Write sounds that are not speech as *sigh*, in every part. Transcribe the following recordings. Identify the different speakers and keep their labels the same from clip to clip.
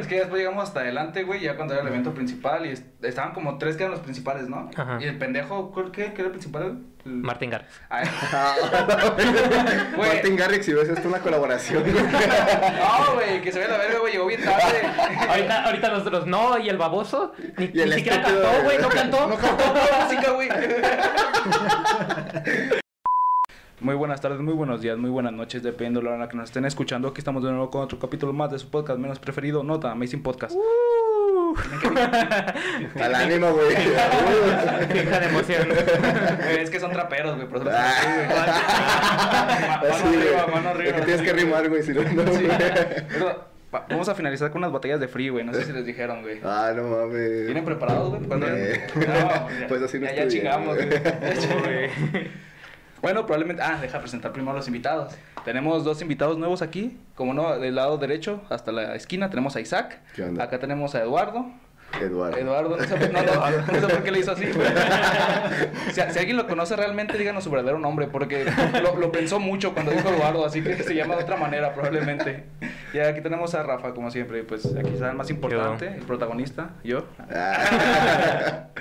Speaker 1: es que después llegamos hasta adelante, güey, ya cuando era el evento principal y est- estaban como tres que eran los principales, ¿no?
Speaker 2: Ajá.
Speaker 1: Y el pendejo, ¿cuál- ¿qué, ¿qué era el principal? El-
Speaker 2: Martín Garrix.
Speaker 1: Ah, *laughs*
Speaker 3: Güey. Martin Garrix, si ves esto, una colaboración. güey. *laughs*
Speaker 1: No, güey, que se ve la verga, güey, llegó bien tarde. *laughs*
Speaker 2: ahorita, ahorita los, los no y el baboso ni,
Speaker 3: Y el
Speaker 2: ni siquiera cantó, güey, no cantó.
Speaker 1: No cantó música, güey. Muy buenas tardes, muy buenos días, muy buenas noches, dependiendo de la hora en la que nos estén escuchando. Aquí estamos de nuevo con otro capítulo más de su podcast menos preferido, Nota Amazing Podcast.
Speaker 3: Al ánimo, *laughs* güey.
Speaker 2: Finja de emoción.
Speaker 1: Güey, es que son traperos, güey, por eso.
Speaker 3: Ah,
Speaker 1: Mano arriba, mano arriba.
Speaker 3: Es que tienes que rimar, güey, si no, no,
Speaker 1: Sí. Pero, Vamos a finalizar con unas botellas de free, güey. No sé si les dijeron, güey.
Speaker 3: Ah, no mames.
Speaker 1: ¿Vienen preparados, güey? ¿Cuándo
Speaker 3: Eh.
Speaker 1: No,
Speaker 3: Pues así no
Speaker 1: ya, ya
Speaker 3: estoy bien,
Speaker 1: chingamos,
Speaker 3: güey. *laughs*
Speaker 1: Bueno, probablemente. Ah, deja presentar primero a los invitados. Tenemos dos invitados nuevos aquí. Como no, del lado derecho hasta la esquina tenemos a Isaac.
Speaker 3: ¿Qué onda?
Speaker 1: Acá tenemos a Eduardo.
Speaker 3: Eduardo.
Speaker 1: Eduardo, no sé, no, no, *laughs* no sé por qué le hizo así. Si, si alguien lo conoce realmente, díganos su verdadero nombre, porque lo, lo pensó mucho cuando dijo Eduardo, así que se llama de otra manera probablemente. Y aquí tenemos a Rafa, como siempre, pues aquí está el más importante, el protagonista, yo.
Speaker 3: Ah. *laughs*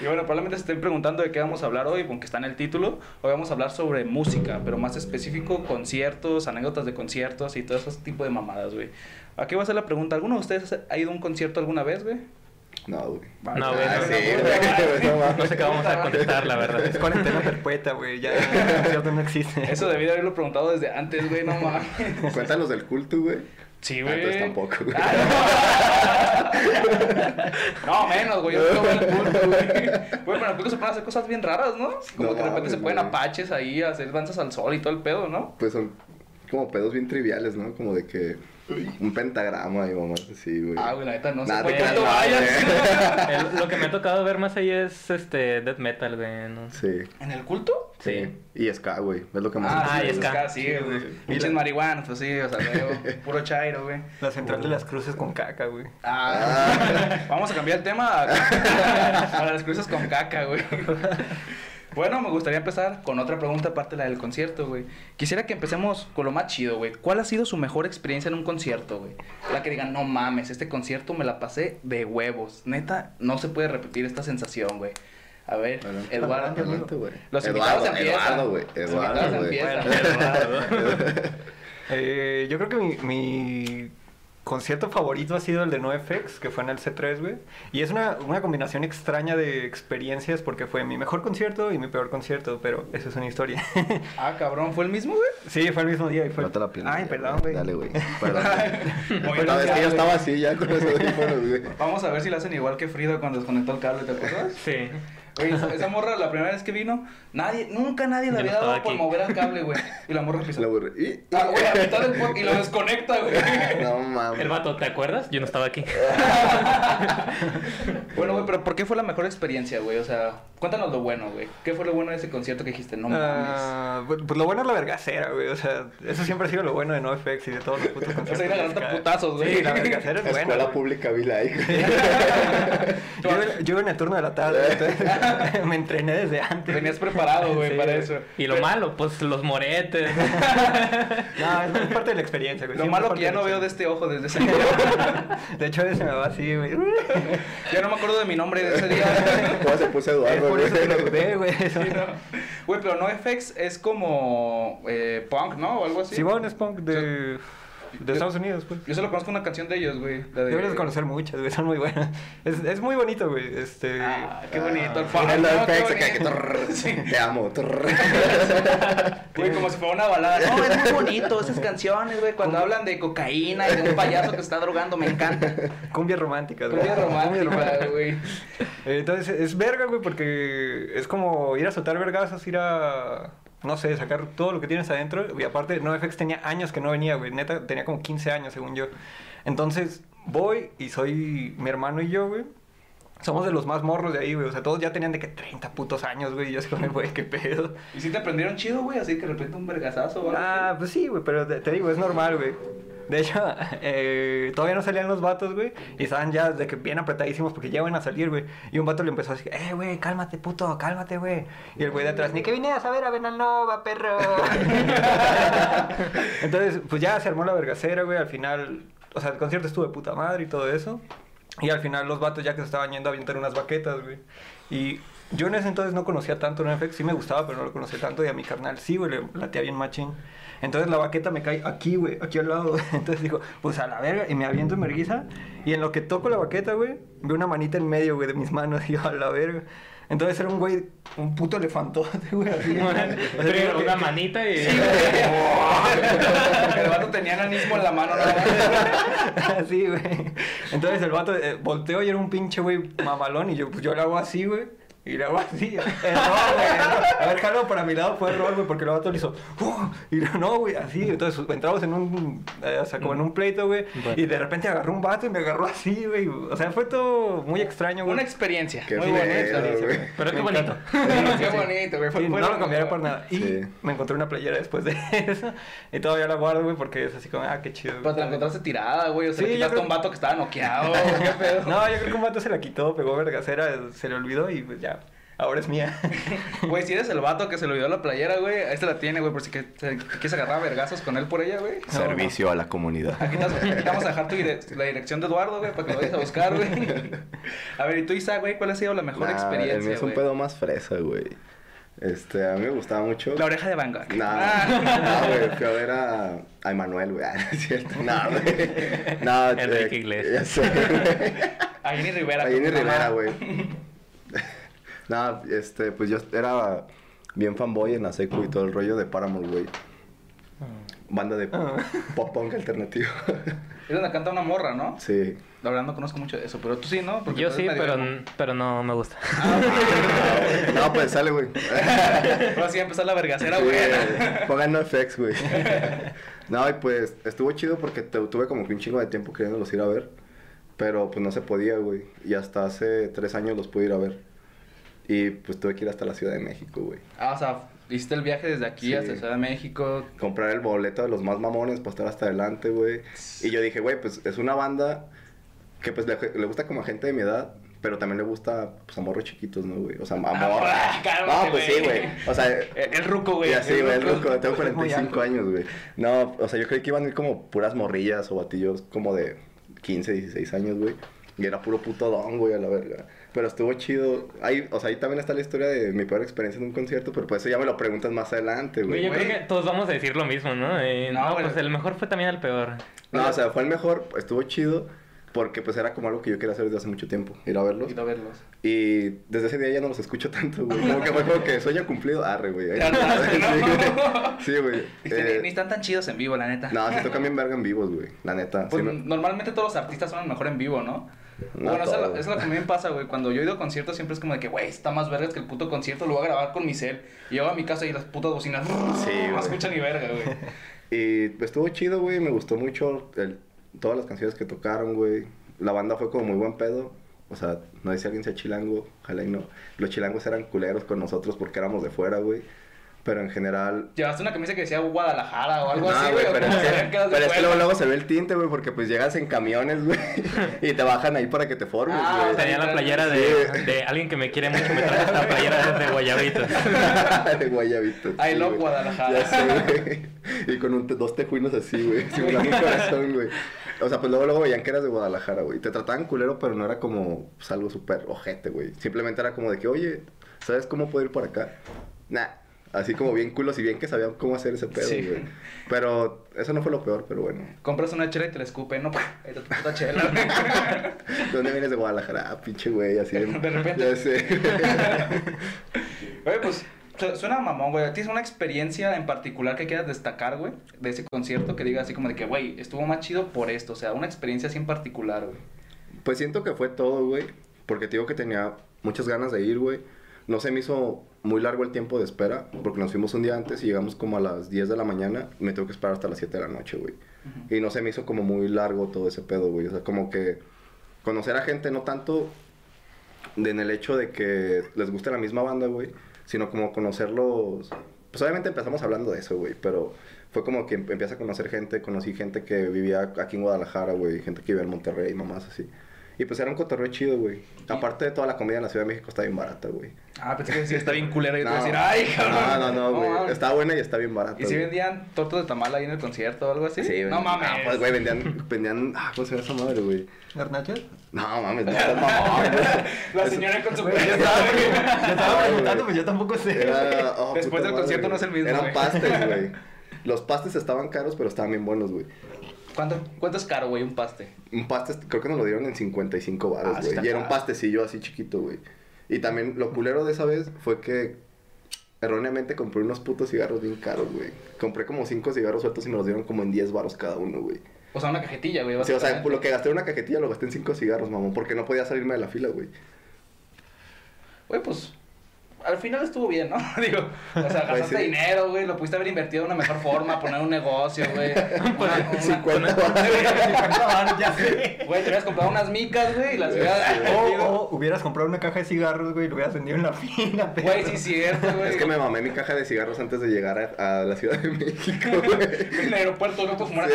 Speaker 1: Y bueno, probablemente se estén preguntando de qué vamos a hablar hoy, aunque está en el título. Hoy vamos a hablar sobre música, pero más específico, conciertos, anécdotas de conciertos y todo ese tipo de mamadas, güey. Aquí va a ser la pregunta, ¿alguno de ustedes ha ido a un concierto alguna vez, güey?
Speaker 3: No, güey.
Speaker 2: No, güey,
Speaker 3: Ah,
Speaker 2: no,
Speaker 3: sí,
Speaker 2: no,
Speaker 3: güey. No mames.
Speaker 2: No sé qué vamos a contestar, la verdad.
Speaker 4: Es cuarentena perpetua, güey. Ya *laughs* no existe.
Speaker 1: Eso debí de haberlo preguntado desde antes, güey, no mames.
Speaker 3: Cuéntanos del culto, güey.
Speaker 1: Sí,
Speaker 3: Ah,
Speaker 1: güey.
Speaker 3: entonces tampoco, güey.
Speaker 1: no, menos, güey. Yo no veo el culto, güey. Güey, pero en el culto se pueden hacer cosas bien raras, ¿no? Como
Speaker 3: No
Speaker 1: que de repente
Speaker 3: mames,
Speaker 1: se ponen apaches ahí, a hacer danzas al sol y todo el pedo, ¿no?
Speaker 3: Pues son como pedos bien triviales, ¿no? Como de que *laughs* un pentagrama y mamás así, güey.
Speaker 1: Ah, güey, la neta no sé
Speaker 3: Nada,
Speaker 1: por
Speaker 3: te
Speaker 1: qué
Speaker 3: creas, no,
Speaker 1: vayas. *laughs*
Speaker 2: El- lo que me ha tocado ver más ahí es este death metal, güey. ¿no?
Speaker 3: Sí.
Speaker 1: ¿En el culto?
Speaker 2: Sí.
Speaker 3: Y ska, güey. Es lo que más
Speaker 1: Ah,
Speaker 2: Ah,
Speaker 1: sí,
Speaker 2: y ska.
Speaker 1: ska, sí, güey. Pinches marihuanos, pues sí, o sea, güey, *laughs* puro chairo, güey.
Speaker 4: La central de las cruces con caca, güey.
Speaker 1: Ah, vamos a cambiar el tema a- para las cruces con caca, güey. Bueno, me gustaría empezar con otra pregunta aparte de la del concierto, güey. Quisiera que empecemos con lo más chido, güey. ¿Cuál ha sido su mejor experiencia en un concierto, güey? La que digan, no mames, este concierto me la pasé de huevos. Neta, no se puede repetir esta sensación, güey. A ver,
Speaker 3: Adelante,
Speaker 1: Eduardo.
Speaker 3: adelante, güey.
Speaker 1: Los
Speaker 3: Eduardo,
Speaker 1: invitados empiezan.
Speaker 3: Eduardo, güey.
Speaker 1: Los
Speaker 3: Eduardo,
Speaker 1: invitados
Speaker 3: güey.
Speaker 1: empiezan. *laughs*
Speaker 4: Eh, yo creo que mi, mi concierto favorito ha sido el de NoFX, que fue en el C3, güey. Y es una, una combinación extraña de experiencias porque fue mi mejor concierto y mi peor concierto, pero eso es una historia. *laughs*
Speaker 1: Ah, cabrón, ¿fue el mismo, güey?
Speaker 4: sí, fue el mismo día y fue...
Speaker 3: No te la pierdas.
Speaker 4: Ay, perdón, güey.
Speaker 3: Dale, güey. *laughs* Perdón. No, es que yo estaba así ya con güey.
Speaker 1: Vamos a ver si la hacen igual que Frida cuando desconectó el cable, ¿te acuerdas?
Speaker 2: Sí.
Speaker 1: Oye, esa, esa morra, la primera vez que vino, nadie, nunca nadie le había dado por
Speaker 2: aquí.
Speaker 1: mover el cable, güey. Y la morra empieza.
Speaker 3: La burra. Y-
Speaker 1: Ah, güey, a mitad del y lo desconecta, güey. *laughs*
Speaker 3: No mames.
Speaker 2: El vato, ¿te acuerdas? Yo no estaba aquí. *laughs*
Speaker 1: Bueno, güey, pero ¿por qué fue la mejor experiencia, güey? O sea, cuéntanos lo bueno, güey. ¿Qué fue lo bueno de ese concierto que dijiste? No mames.
Speaker 4: Ah, pues, lo bueno es la vergacera, güey. O sea, eso siempre ha sido lo bueno de NoFX y de todos los putos *laughs*
Speaker 1: O
Speaker 4: conciertos.
Speaker 1: sea, ir a putazos, güey.
Speaker 4: Sí, la vergacera es buena.
Speaker 3: Escuela pública vi like.
Speaker 4: Yo, yo en el turno de la tarde, entonces *laughs* me entrené desde antes.
Speaker 1: Venías preparado, güey,
Speaker 4: Sí,
Speaker 1: para eso.
Speaker 2: Y lo malo, pues los moretes. *laughs* *laughs*
Speaker 4: No, es, es parte de la experiencia, güey.
Speaker 1: Lo
Speaker 4: siempre
Speaker 1: malo que ya no veo de este ojo desde ese día.
Speaker 4: De hecho, a veces me va así, güey.
Speaker 1: Ya no me acuerdo de mi nombre de ese día.
Speaker 3: ¿Cómo se puso Eduardo, güey?
Speaker 4: güey.
Speaker 1: Sí, no. Güey, pero NoFX es como eh, punk, ¿no? O algo así.
Speaker 4: Simón es punk de, de Estados Unidos, pues.
Speaker 1: Yo solo conozco una canción de ellos, güey. la de-
Speaker 4: Deberías conocer muchas, güey. Son muy buenas. Es, es muy bonito, güey. Este...
Speaker 1: Ah, qué bonito el
Speaker 3: Ah, el
Speaker 1: ¿no? Qué
Speaker 3: que- que
Speaker 1: bonito. Sí.
Speaker 3: Te amo. *laughs*
Speaker 1: Güey, como si fuera una balada. No, es muy bonito esas canciones, güey. Cuando hablan de cocaína y de un payaso que está drogando, me encanta.
Speaker 4: Cumbia romántica, güey.
Speaker 1: Cumbia romántica, güey.
Speaker 4: Entonces es verga, güey, porque es como ir a soltar vergazos, ir a. No sé, sacar todo lo que tienes adentro. Y aparte, NoFX tenía años que no venía, güey. Neta, tenía como 15 años, según yo. Entonces, voy y soy mi hermano y yo, güey. Somos de los más morros de ahí, güey. O sea, todos ya tenían de que 30 putos años, güey. Y yo así güey, qué pedo.
Speaker 1: ¿Y si te aprendieron chido, güey? Así que de repente un vergazazo, güey.
Speaker 4: Ah, pues sí, güey, pero te, te digo, es normal, güey. De hecho, *laughs* eh, todavía no salían los vatos, güey. Y estaban ya de que bien apretadísimos porque ya van a salir, güey. Y un vato le empezó a decir, eh, güey, cálmate, puto, cálmate, güey. Y el güey de atrás, ni que vine a saber a Venanova, perro. *laughs* Entonces, pues ya se armó la vergacera, güey. Al final o sea, el concierto estuvo de puta madre y todo eso. Y al final los vatos ya que se estaban yendo a aventar unas baquetas, güey. Y yo en ese entonces no conocía tanto NFX, sí me gustaba, pero no lo conocía tanto. Y a mi carnal sí, güey, le latía bien machín. Entonces la baqueta me cae aquí, güey, aquí al lado. *laughs* Entonces digo, pues a la verga, y me aviento en merguiza. Y en lo que toco la baqueta, güey, veo una manita en medio, güey, de mis manos. *laughs* Y yo, a la verga. Entonces era un güey, un puto elefantote, *laughs* güey, así.
Speaker 2: Pero una manita y... *laughs*
Speaker 1: El vato tenía enanismo en la mano, ¿no? *laughs*
Speaker 4: Así, güey. Entonces el vato eh, volteó y era un pinche güey mamalón. Y yo, pues yo lo hago así, güey. Y le hago así. *laughs* Error, güey. A ver, jalo para mi lado fue error, güey, porque el vato le hizo. "Uh", y no, güey, así. Entonces entramos en un. eh, o sea, como en un pleito, güey.
Speaker 2: Bueno.
Speaker 4: Y de repente agarró un vato y me agarró así, güey. O sea, fue todo muy extraño, güey.
Speaker 1: Una experiencia.
Speaker 3: Qué
Speaker 1: Muy
Speaker 3: feo,
Speaker 1: experiencia,
Speaker 3: güey.
Speaker 2: Pero qué bonito.
Speaker 1: Qué bonito, güey. Fue-
Speaker 4: Sí,
Speaker 1: fue
Speaker 4: no
Speaker 1: lo-
Speaker 4: cambiaría por nada. Y
Speaker 3: Sí.
Speaker 4: me encontré una playera después de *laughs* eso. Y todavía la guardo, güey, porque es así como, ah, qué chido.
Speaker 1: Pero te la encontraste tirada, güey. O sea,
Speaker 4: Sí,
Speaker 1: le
Speaker 4: yo
Speaker 1: quitaste
Speaker 4: creo-
Speaker 1: a un vato que estaba noqueado. *laughs* ¿Qué pedo?
Speaker 4: No, yo creo que un vato se la quitó, pegó vergacera, se le olvidó y pues ya. Ahora es mía. *laughs*
Speaker 1: Güey, si eres el vato que se le olvidó la playera, güey, ahí te la tiene, güey, por si que, quieres agarrar a vergazos con él por ella, güey.
Speaker 3: Servicio a la comunidad.
Speaker 1: Aquí te, aquí te vamos a dejar tu dire- *laughs* la dirección de Eduardo, güey, para que lo vayas a buscar, güey. A ver, ¿y tú, Isa, güey, cuál ha sido la mejor
Speaker 3: Nah,
Speaker 1: experiencia,
Speaker 3: El mío es un pedo más fresa, güey. Este, a mí me gustaba mucho.
Speaker 1: La oreja de Van Gogh.
Speaker 3: Nah,
Speaker 1: Ah. *laughs*
Speaker 3: no, güey, fui a ver a, a Emanuel, güey. Ah, no es cierto. No, güey. No,
Speaker 2: Enrique
Speaker 3: eh,
Speaker 2: Iglesias.
Speaker 3: Ya sé, güey.
Speaker 1: A Jenny Rivera.
Speaker 3: A Jenny
Speaker 1: tu mamá.
Speaker 3: Rivera, güey. No, este, pues yo era bien fanboy en la secu y todo el rollo de Paramore, güey. Banda de
Speaker 4: Ah.
Speaker 3: pop punk alternativo. *laughs*
Speaker 1: Es donde canta una morra, ¿no?
Speaker 3: sí.
Speaker 1: La verdad no conozco mucho de eso, pero tú sí, ¿no? Porque
Speaker 2: Yo sí, pero, pero no me gusta. *laughs*
Speaker 3: No, pues sale, güey.
Speaker 1: Ahora sí va a empezar la vergacera,
Speaker 3: Sí,
Speaker 1: güey.
Speaker 3: Pongan no effects, güey. *laughs* No, y pues estuvo chido porque te- tuve como que un chingo de tiempo queriéndolos ir a ver. Pero pues no se podía, güey. Y hasta hace tres años los pude ir a ver. Y pues tuve que ir hasta la Ciudad de México, güey.
Speaker 1: Ah, o sea, hiciste el viaje desde aquí
Speaker 3: Sí.
Speaker 1: hasta Ciudad de México.
Speaker 3: Comprar el boleto de los más mamones para estar hasta adelante, güey. Y yo dije, güey, pues es una banda que pues le, le gusta como a gente de mi edad. Pero también le gusta, pues, a morros chiquitos, ¿no, güey? O sea, a morros. *laughs*
Speaker 1: Ah,
Speaker 3: No, pues sí,
Speaker 1: güey.
Speaker 3: O sea,
Speaker 1: El, *laughs* el ruco, güey.
Speaker 3: Ya sí, güey, el ruco, tengo
Speaker 4: Es *laughs* muy
Speaker 3: 45
Speaker 4: alto.
Speaker 3: años, güey. No, o sea, yo creí que iban a ir como puras morrillas o batillos como de 15, 16 años, güey. Y era puro puto don, güey, a la verga. Pero estuvo chido. Ahí, o sea, ahí también está la historia de mi peor experiencia en un concierto, pero pues eso ya me lo preguntas más adelante,
Speaker 2: Güey, yo creo que todos vamos a decir lo mismo, ¿no? Eh,
Speaker 1: No,
Speaker 2: pues el mejor fue también el peor.
Speaker 3: No, o sea, fue el mejor, estuvo chido, porque pues era como algo que yo quería hacer desde hace mucho tiempo, ir a verlos.
Speaker 1: Ir a verlos.
Speaker 3: Y desde ese día ya no los escucho tanto, güey. Como que fue como que sueño cumplido, arre, güey. *laughs* Sí, güey. Sí, Eh,
Speaker 1: Ni están tan chidos en vivo, la neta.
Speaker 3: No, se tocan bien verga en vivos, güey. La neta.
Speaker 1: Pues
Speaker 3: Sí,
Speaker 1: normalmente todos los artistas son mejor en vivo, ¿no?
Speaker 3: No
Speaker 1: bueno, es, lo, que a mí me pasa, güey. Cuando yo he ido a conciertos siempre es como de que, güey, está más vergas que el puto concierto, lo voy a grabar con mi cel. Y llego a mi casa y las putas bocinas
Speaker 3: Sí, *laughs*
Speaker 1: no escuchan ni verga, güey. *laughs*
Speaker 3: Y estuvo chido, güey. Me gustó mucho el- todas las canciones que tocaron, güey. La banda fue como muy buen pedo. O sea, no sé si alguien sea chilango, ojalá y no. Los chilangos eran culeros con nosotros porque éramos de fuera, güey. Pero en general...
Speaker 1: Llevaste una camisa que decía Guadalajara o algo
Speaker 3: No,
Speaker 1: así,
Speaker 3: güey, *laughs* pero, es que, pero es que luego, luego se ve el tinte, güey, porque pues llegas en camiones, güey, *laughs* y te bajan ahí para que te formes,
Speaker 1: Ah,
Speaker 3: güey.
Speaker 2: Tenía la playera de,
Speaker 3: Sí.
Speaker 2: de alguien que me quiere mucho, me trae esta playera de guayabitos. *laughs*
Speaker 3: de Guayabito.
Speaker 1: I love. Guadalajara.
Speaker 3: Ya sé, güey. Y con un te- dos tejuinos así, güey. Simulando un corazón, güey. O sea, pues luego, luego veían que eras de Guadalajara, güey. Te trataban culero, pero no era como pues, algo súper ojete, güey. Simplemente era como de que, oye, ¿sabes cómo puedo ir por acá? Nah. Así como bien culos y bien que sabían cómo hacer ese pedo,
Speaker 1: Sí.
Speaker 3: güey. Pero eso no fue lo peor, pero bueno.
Speaker 1: Compras una chela y te la escupen, ¿no? *laughs* Tu puta chela, güey. *laughs*
Speaker 3: ¿De dónde vienes de Guadalajara? Ah, pinche güey, así. *laughs*
Speaker 1: De repente.
Speaker 3: Ya sé.
Speaker 1: Oye, pues su- suena mamón, güey. ¿Tienes una experiencia en particular que quieras destacar, güey? De ese concierto que diga así como de que, güey, estuvo más chido por esto. O sea, una experiencia así en particular, güey.
Speaker 3: Pues siento que fue todo, güey. Porque te digo que tenía muchas ganas de ir, güey. No se me hizo muy largo el tiempo de espera. Porque nos fuimos un día antes y llegamos como a las 10 de la mañana. Me tengo que esperar hasta las 7 de la noche, güey. Y no se me hizo como muy largo todo ese pedo, güey. O sea, como que conocer a gente, no tanto de- en el hecho de que les guste la misma banda, güey. Sino como conocerlos. Pues obviamente empezamos hablando de eso, güey. Pero fue como que empieza a conocer gente. Conocí gente que vivía aquí en Guadalajara, güey. Gente que vivía en Monterrey, mamás así. Y pues era un cotorreo chido, güey. Aparte de toda la comida en la Ciudad de México está bien barata, güey.
Speaker 1: Ah, pensé que sí, está bien culero y te
Speaker 3: No.
Speaker 1: a decir, ay, cabrón.
Speaker 3: No, no, no, güey.
Speaker 1: mames.
Speaker 3: está buena y está bien barata.
Speaker 1: ¿Y si vendían tortas de tamal ahí en el concierto o algo así?
Speaker 3: Sí,
Speaker 1: No
Speaker 3: güey.
Speaker 1: mames.
Speaker 3: Ah, pues, güey, vendían, vendían, ah, ¿cómo se llama esa madre, güey?
Speaker 4: ¿Garnachas?
Speaker 3: No, mames, no, *laughs* mamón.
Speaker 1: La señora con su
Speaker 4: yo
Speaker 1: pelo.
Speaker 4: estaba, yo estaba *laughs* preguntando, pues yo tampoco sé.
Speaker 3: Era, oh,
Speaker 1: Después del
Speaker 3: madre,
Speaker 1: concierto no es el mismo,
Speaker 3: Eran pastes, güey. *laughs* Los pastes estaban caros, pero estaban bien buenos, güey.
Speaker 1: ¿Cuánto, ¿Cuánto es caro, güey, un paste?
Speaker 3: Un paste, creo que nos lo dieron en 55 baros,
Speaker 1: Ah,
Speaker 3: güey. y era un pastecillo así chiquito, güey. Y también lo culero de esa vez fue que erróneamente compré unos putos cigarros bien caros, güey. Compré como 5 cigarros sueltos y me los dieron como en 10 baros cada uno, güey.
Speaker 1: O sea, una cajetilla, güey.
Speaker 3: Sí, o sea, lo que gasté en una cajetilla lo gasté en 5 cigarros, mamón, porque no podía salirme de la fila, güey.
Speaker 1: Güey, pues. Al final estuvo bien, ¿no? *laughs* Digo, o sea,
Speaker 3: Pues
Speaker 1: gastaste
Speaker 3: sí.
Speaker 1: dinero, güey. Lo pudiste haber invertido de una mejor forma, poner un negocio, güey. *laughs* Una- una-
Speaker 3: 50 baros. *laughs*
Speaker 4: ya sé.
Speaker 1: Güey, te hubieras comprado unas micas, güey, y las hubieras.
Speaker 4: O, o hubieras comprado una caja de cigarros, güey, y lo hubieras vendido en la fila, pero...
Speaker 1: Güey, sí, es cierto, güey.
Speaker 3: Es que me mamé mi caja de cigarros antes de llegar a, a la Ciudad de México, güey.
Speaker 1: En el aeropuerto no puedo fumar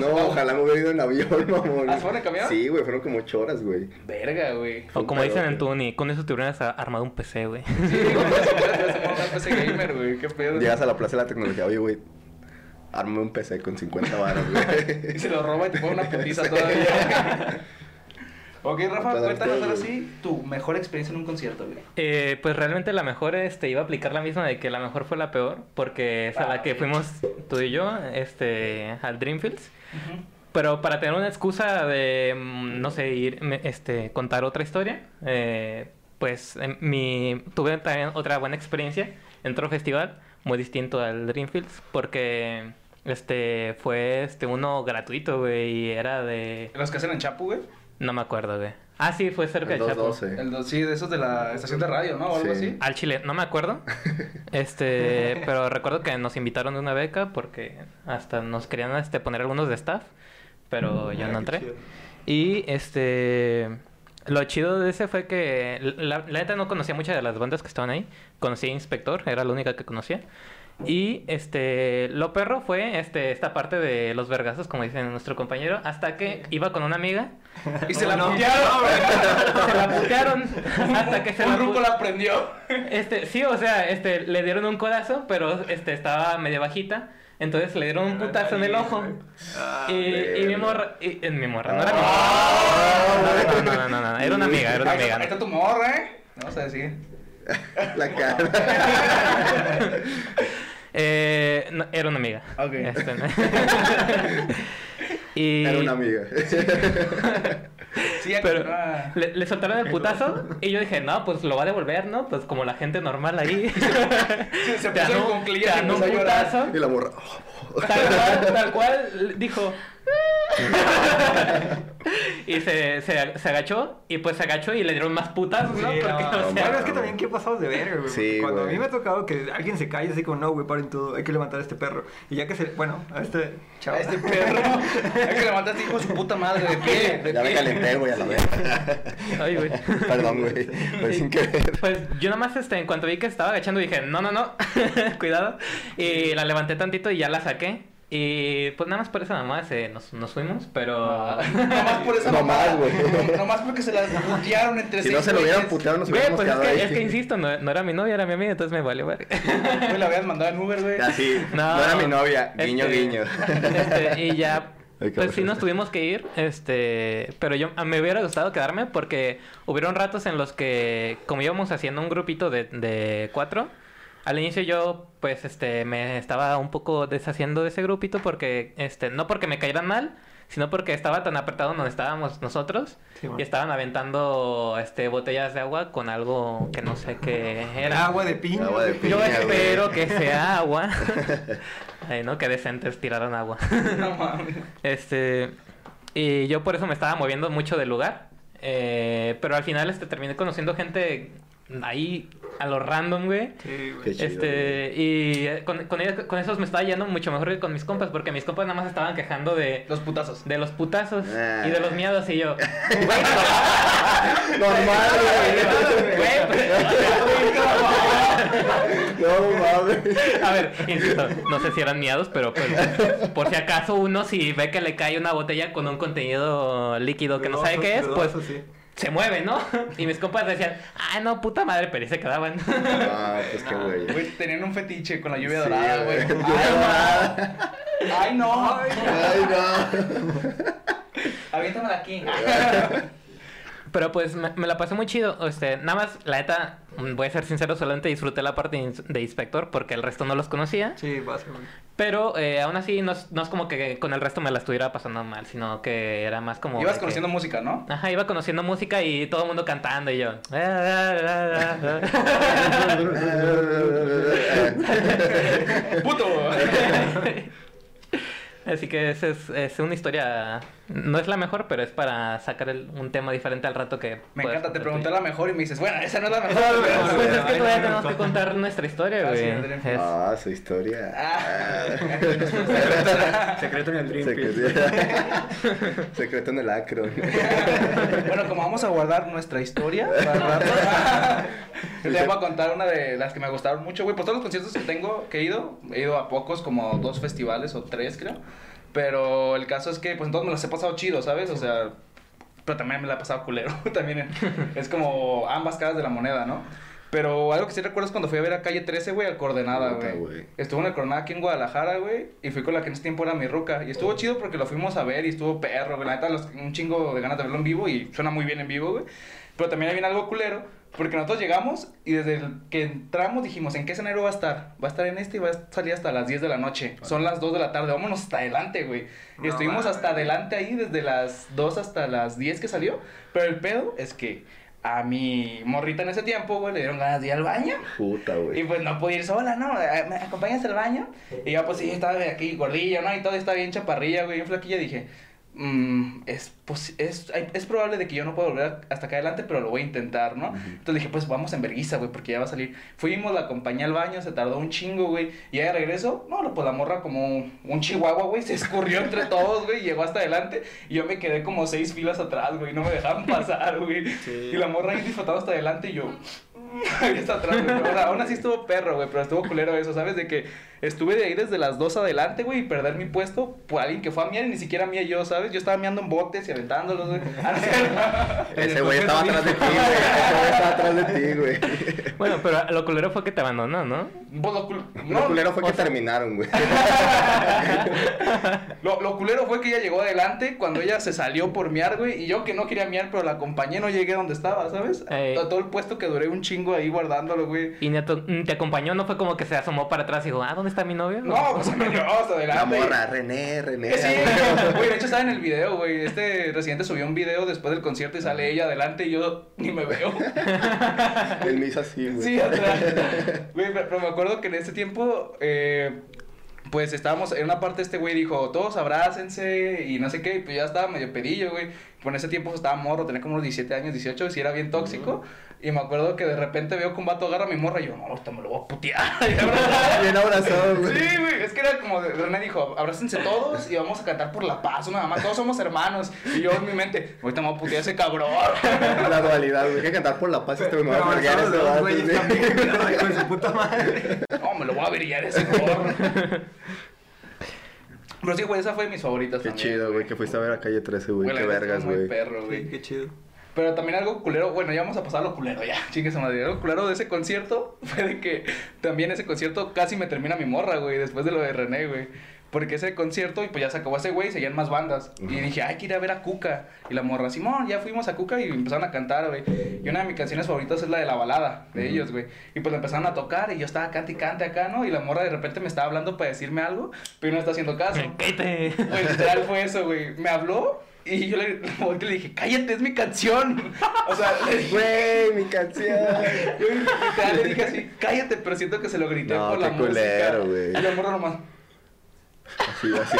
Speaker 3: No, ojalá me hubiera ido en avión, mamón.
Speaker 1: ¿Ah, se fueron en camión?
Speaker 3: Sí, güey, fueron como 8 horas, güey.
Speaker 1: Verga, güey.
Speaker 2: O como dicen en
Speaker 3: tu
Speaker 2: Tuni, con eso te hubieras armado un PC, güey.
Speaker 1: Sí, güey, *laughs* PC gamer, güey. Qué pedo.
Speaker 3: Llegas a la Plaza de la Tecnología, oye, güey, arme un PC con 50 baros, güey. *laughs*
Speaker 1: Y se lo roba y te pone una putiza *laughs* todavía. ok, Rafa,
Speaker 3: Para
Speaker 1: cuéntanos ahora sí tu mejor experiencia en un concierto, güey.
Speaker 2: Eh, pues realmente la mejor este, iba a aplicar la misma de que la mejor fue la peor, porque es a la que
Speaker 1: Ay.
Speaker 2: fuimos tú y yo este, al Dreamfields. Pero para tener una excusa de, mm, no sé, ir, este, contar otra historia, eh, pues em, mi, tuve también otra buena experiencia en otro festival, muy distinto al Dreamfields, porque este fue este uno gratuito, güey, y era de...
Speaker 1: Los que hacen en Chapu, güey.
Speaker 2: No me acuerdo, güey. Ah, sí, fue cerca
Speaker 3: El
Speaker 2: de Chapo.
Speaker 3: 212.
Speaker 1: El dos- sí, de esos de la estación de radio, ¿no? O algo
Speaker 3: Sí.
Speaker 1: así.
Speaker 2: Al Chile, no me acuerdo. *laughs* Este, pero recuerdo que nos invitaron de una beca porque hasta nos querían este, poner algunos de staff, pero yo
Speaker 3: Ah,
Speaker 2: no entré.
Speaker 3: chido.
Speaker 2: Y este, lo chido de ese fue que la, la neta no conocía muchas de las bandas que estaban ahí. Conocí a Inspector, era la única que conocía. Y este, lo perro fue este, esta parte de los vergazos, como dice nuestro compañero, hasta que iba con una amiga.
Speaker 1: Y se la putearon. *laughs*
Speaker 2: Se la putearon hasta que se
Speaker 1: Un
Speaker 2: la
Speaker 1: ruco la prendió.
Speaker 2: este, sí, o sea, este, le dieron un codazo, pero este, estaba medio bajita. Entonces le dieron un putazo en el ojo. Y, y mi morra, y, en mi morra, no era mi morra. No, no, no, no, no, era una amiga, era una amiga.
Speaker 1: Ahí está tu morra, ¿eh? Vamos a decir.
Speaker 3: La cara. *laughs*
Speaker 2: Eh, no, era una amiga.
Speaker 1: Ok.
Speaker 2: Este, *laughs* *laughs* y,
Speaker 3: Era una amiga. *laughs*
Speaker 1: Sí,
Speaker 2: Pero le, le soltaron el *laughs* putazo y yo dije, no, pues lo va a devolver, ¿no? Pues como la gente normal ahí. *laughs*
Speaker 1: Sí, se puso en
Speaker 2: un putazo.
Speaker 3: Y la morra.
Speaker 2: Tal cual, tal cual, dijo. Y se, se, se agachó, y pues se agachó y le dieron más putazos, ¿no?
Speaker 4: Sí,
Speaker 2: Porque,
Speaker 4: no,
Speaker 2: o sea,
Speaker 4: bueno, es que también qué pasados de verga, güey.
Speaker 3: Sí,
Speaker 4: Cuando
Speaker 3: güey.
Speaker 4: a mí me ha tocado que alguien se calle así como, no, güey, paren todo, hay que levantar a este perro. Y ya que se, bueno, a este chavo.
Speaker 1: A este perro. *laughs* Hay que levantaste hijo de su puta madre de pie. De
Speaker 3: Ya me
Speaker 1: pie.
Speaker 3: calenté, güey, a la vez. *laughs*
Speaker 2: Ay, güey.
Speaker 3: Perdón, güey. Fue sin querer.
Speaker 2: Pues yo nomás, este, en cuanto vi que estaba agachando, dije, no, no, no, *laughs* cuidado. Y la levanté tantito y ya la saqué. Y pues nada más por esa mamá se, nos, nos fuimos, pero...
Speaker 1: Ah, *laughs* Nomás por esa
Speaker 3: No más, güey.
Speaker 1: No- Nomás porque se la putearon entre
Speaker 3: Si
Speaker 1: seis
Speaker 3: no se lo hubieran puteado, nos
Speaker 2: Güey,
Speaker 3: hubiéramos
Speaker 2: pues es que,
Speaker 3: ahí.
Speaker 2: es que insisto, no, no era mi novia, era mi amiga, entonces me valió ver.
Speaker 1: Güey, la habías mandado en Uber, güey.
Speaker 3: Así.
Speaker 2: No.
Speaker 3: No, era mi novia. Guiño,
Speaker 2: Este,
Speaker 3: guiño.
Speaker 2: este, y ya,
Speaker 3: Ay,
Speaker 2: pues sí nos tuvimos que ir, este, pero yo me hubiera gustado quedarme porque hubieron ratos en los que, como íbamos haciendo un grupito de, de cuatro, al inicio yo, pues, este, me estaba un poco deshaciendo de ese grupito porque, este, no porque me cayeran mal, sino porque estaba tan apretado donde estábamos nosotros
Speaker 4: Sí,
Speaker 2: y estaban aventando, este, botellas de agua con algo que no sé qué era.
Speaker 4: Agua de piña.
Speaker 3: Agua de piña.
Speaker 2: Yo
Speaker 3: güey.
Speaker 2: espero que sea *laughs* agua. *laughs* Ay, no, qué decentes tiraron agua.
Speaker 1: No *laughs* mames.
Speaker 2: Este, y yo por eso me estaba moviendo mucho del lugar. Eh, pero al final este, terminé conociendo gente ahí a lo random, güey.
Speaker 4: Sí, güey.
Speaker 3: Chido,
Speaker 2: Este, y eh, con, con, ellos- con esos me estaba yendo mucho mejor que con mis compas, porque mis compas nada más estaban quejando de,
Speaker 1: Los putazos.
Speaker 2: de los putazos
Speaker 3: Ah.
Speaker 2: y de los miedos, y yo,
Speaker 3: Normal, *laughs* güey.
Speaker 2: pues, *laughs*
Speaker 3: No mames.
Speaker 2: A ver, insisto, no sé si eran miados, pero pues, por si acaso uno si ve que le cae una botella con un contenido líquido que no sabe qué es, pues
Speaker 4: sí.
Speaker 2: Se mueve, ¿no? *laughs* Y mis compas decían, ah, no, puta madre, pero se quedaban.
Speaker 3: Ah, pues qué güey.
Speaker 1: Güey, tenían un fetiche con la lluvia
Speaker 3: Sí,
Speaker 1: dorada, güey.
Speaker 3: güey. *laughs*
Speaker 1: Ay, no. Ay, no.
Speaker 3: Ay, no.
Speaker 1: Aviéntamela aquí. *laughs*
Speaker 2: Pero pues me, me la pasé muy chido. Este, nada más, la neta, voy a ser sincero, solamente disfruté la parte de ins- de inspector porque el resto no los conocía.
Speaker 4: Sí, básicamente.
Speaker 2: Pero eh, aún así no, es- no es como que con el resto me la estuviera pasando mal, sino que era más como...
Speaker 1: Ibas
Speaker 2: que-
Speaker 1: conociendo música, ¿no?
Speaker 2: Ajá, iba conociendo música y todo el mundo cantando y yo... *laughs*
Speaker 1: ¡Puto! *laughs*
Speaker 2: Así que esa es, es una historia... No es la mejor, pero es para sacar el- un tema diferente al rato que...
Speaker 1: Me encanta, te pregunté la mejor y me dices, bueno, esa no es la mejor. *laughs*
Speaker 4: No
Speaker 1: pero-
Speaker 2: Pues es que todavía *laughs* tenemos que contar nuestra historia,
Speaker 1: Ah, sí,
Speaker 2: güey.
Speaker 3: Ah, su historia.
Speaker 1: Ah. *laughs*
Speaker 4: Secreto en el Dream.
Speaker 3: Secreto, Secreto en el acro.
Speaker 1: Bueno, como vamos a guardar nuestra historia, para el rato, les voy a contar una de las que me gustaron mucho, güey. Por todos los conciertos que tengo, que he ido, he ido a pocos, como dos festivales o tres, creo. Pero el caso es que, pues entonces me las he pasado chido, ¿sabes? O sea, pero también me la he pasado culero. *laughs* también es como ambas caras de la moneda, ¿no? Pero algo que sí recuerdo es cuando fui a ver a Calle 13, güey, al Coordenada,
Speaker 3: güey.
Speaker 1: Estuvo en el Coordenada aquí en Guadalajara, güey. Y fui con la que en ese tiempo era mi ruca. Y estuvo chido porque lo fuimos a ver y estuvo perro, güey. La neta, los- un chingo de ganas de verlo en vivo y suena muy bien en vivo, güey. Pero también viene algo culero porque nosotros llegamos y desde el que entramos dijimos, ¿en qué escenario va a estar? Va a estar en este y va a salir hasta las 10 de la noche. Son las 2 de la tarde, vámonos hasta adelante, güey. Y
Speaker 4: No
Speaker 1: estuvimos
Speaker 4: mames.
Speaker 1: hasta adelante ahí desde las 2 hasta las 10 que salió. Pero el pedo es que a mi morrita en ese tiempo, güey, le dieron ganas de ir al baño.
Speaker 3: Puta,
Speaker 1: Y
Speaker 3: güey.
Speaker 1: pues no pude ir sola, ¿no? Eh, ¿Me acompañas al baño? Y yo, pues sí, estaba de aquí gordilla, ¿no? Y todo estaba bien chaparrilla, güey, bien flaquilla. Dije, mm, es, es, es probable de que yo no pueda volver hasta acá adelante, pero lo voy a intentar, ¿no? Entonces dije, pues vamos en vergüenza, güey, porque ya va a salir. Fuimos, la acompañé al baño, se tardó un chingo, güey. Y ya de regreso, no, pues la morra como un chihuahua, güey, se escurrió entre *laughs* todos, güey, llegó hasta adelante. Y yo me quedé como seis filas atrás, güey, no me dejaban pasar, güey.
Speaker 4: Sí.
Speaker 1: Y la morra ahí disfrutando hasta adelante y yo... *laughs* Ahí está atrás, güey. O sea, aún así estuvo perro, güey, pero estuvo culero eso, ¿sabes? De que estuve de ahí desde las dos adelante, güey, y perder mi puesto por alguien que fue a miar y ni siquiera mía yo, ¿sabes? Yo estaba miando en botes y aventándolos, güey. *laughs* Ah. *laughs*
Speaker 3: Ese güey estaba atrás de ti, güey. Ese güey estaba atrás de ti, güey.
Speaker 2: Bueno, pero lo culero fue que te abandonó, ¿no?
Speaker 1: Pues lo, cul-
Speaker 3: Lo culero fue que
Speaker 1: sea,
Speaker 3: terminaron, güey.
Speaker 1: Lo, lo culero fue que ella llegó adelante cuando ella se salió por miar, güey. Y yo que no quería miar, pero la acompañé, no llegué donde estaba, ¿sabes?
Speaker 2: Ey.
Speaker 1: Todo el puesto que duré un chingo ahí guardándolo, güey.
Speaker 2: Y ni to- ni te acompañó, no fue como que se asomó para atrás y dijo, ah, ¿dónde está mi novio?
Speaker 1: No, pues *laughs* hasta
Speaker 3: La
Speaker 1: adelante.
Speaker 3: morra, René, René.
Speaker 1: Eh, Sí, güey, de hecho estaba en el video, güey. Este residente subió un video después del concierto y sale ella adelante y yo ni me veo. *laughs*
Speaker 3: Él me hizo así, güey.
Speaker 1: Sí, atrás. Güey, pero, pero me acuerdo que en ese tiempo, eh, pues estábamos, en una parte este güey dijo, todos abrácense y no sé qué, y pues ya estaba medio pedillo, güey. Pues en ese tiempo estaba morro, tenía como unos 17 años, 18, y sí era bien tóxico. Y me acuerdo que de repente veo que un vato agarra a mi morra y yo, no, ahorita me lo voy a putear. *laughs*
Speaker 3: Bien abrazado, güey.
Speaker 1: Sí, güey, es que era como, de- René dijo, abrácense todos y vamos a cantar por la paz, una mamá, todos somos hermanos. Y yo en mi mente, ahorita me voy a putear a ese cabrón. *laughs*
Speaker 3: La dualidad, güey. Hay que cantar por la paz este. Me va a ese vato,
Speaker 4: su puta madre.
Speaker 1: No, me lo voy a brillar ese gorro. *laughs* Pero sí, güey, esa fue de mis favoritas
Speaker 3: Qué
Speaker 1: también,
Speaker 3: chido, güey, que fuiste a ver a Calle 13, güey. Qué vergas, güey.
Speaker 1: perro,
Speaker 4: Sí,
Speaker 1: güey.
Speaker 4: qué chido.
Speaker 1: Pero también algo culero, bueno, ya vamos a pasar a lo culero ya, *laughs* chingue su madre. Algo culero de ese concierto *laughs* fue de que también ese concierto casi me termina mi morra, güey, después de lo de René, güey. Porque ese concierto, y pues ya se acabó ese güey, y seguían más bandas. Y dije, hay que ir a ver a Cuca. Y la morra, Simón, ya fuimos a Cuca y empezaron a cantar, güey. Y una de mis canciones favoritas es la de la balada de ellos, güey. Y pues la empezaron a tocar y yo estaba cante y cante acá, ¿no? Y la morra de repente me estaba hablando para decirme algo, pero no está haciendo caso.
Speaker 2: Cállate.
Speaker 1: Güey, literal fue eso, güey. Me habló y yo le, *laughs* le dije, cállate, es mi canción. O sea, le dije,
Speaker 3: Güey, mi canción. *laughs*
Speaker 1: literal le dije así, cállate, pero siento que se lo grité
Speaker 3: No,
Speaker 1: por la
Speaker 3: culero,
Speaker 1: música.
Speaker 3: güey.
Speaker 1: Y la morra nomás.
Speaker 3: Así, así.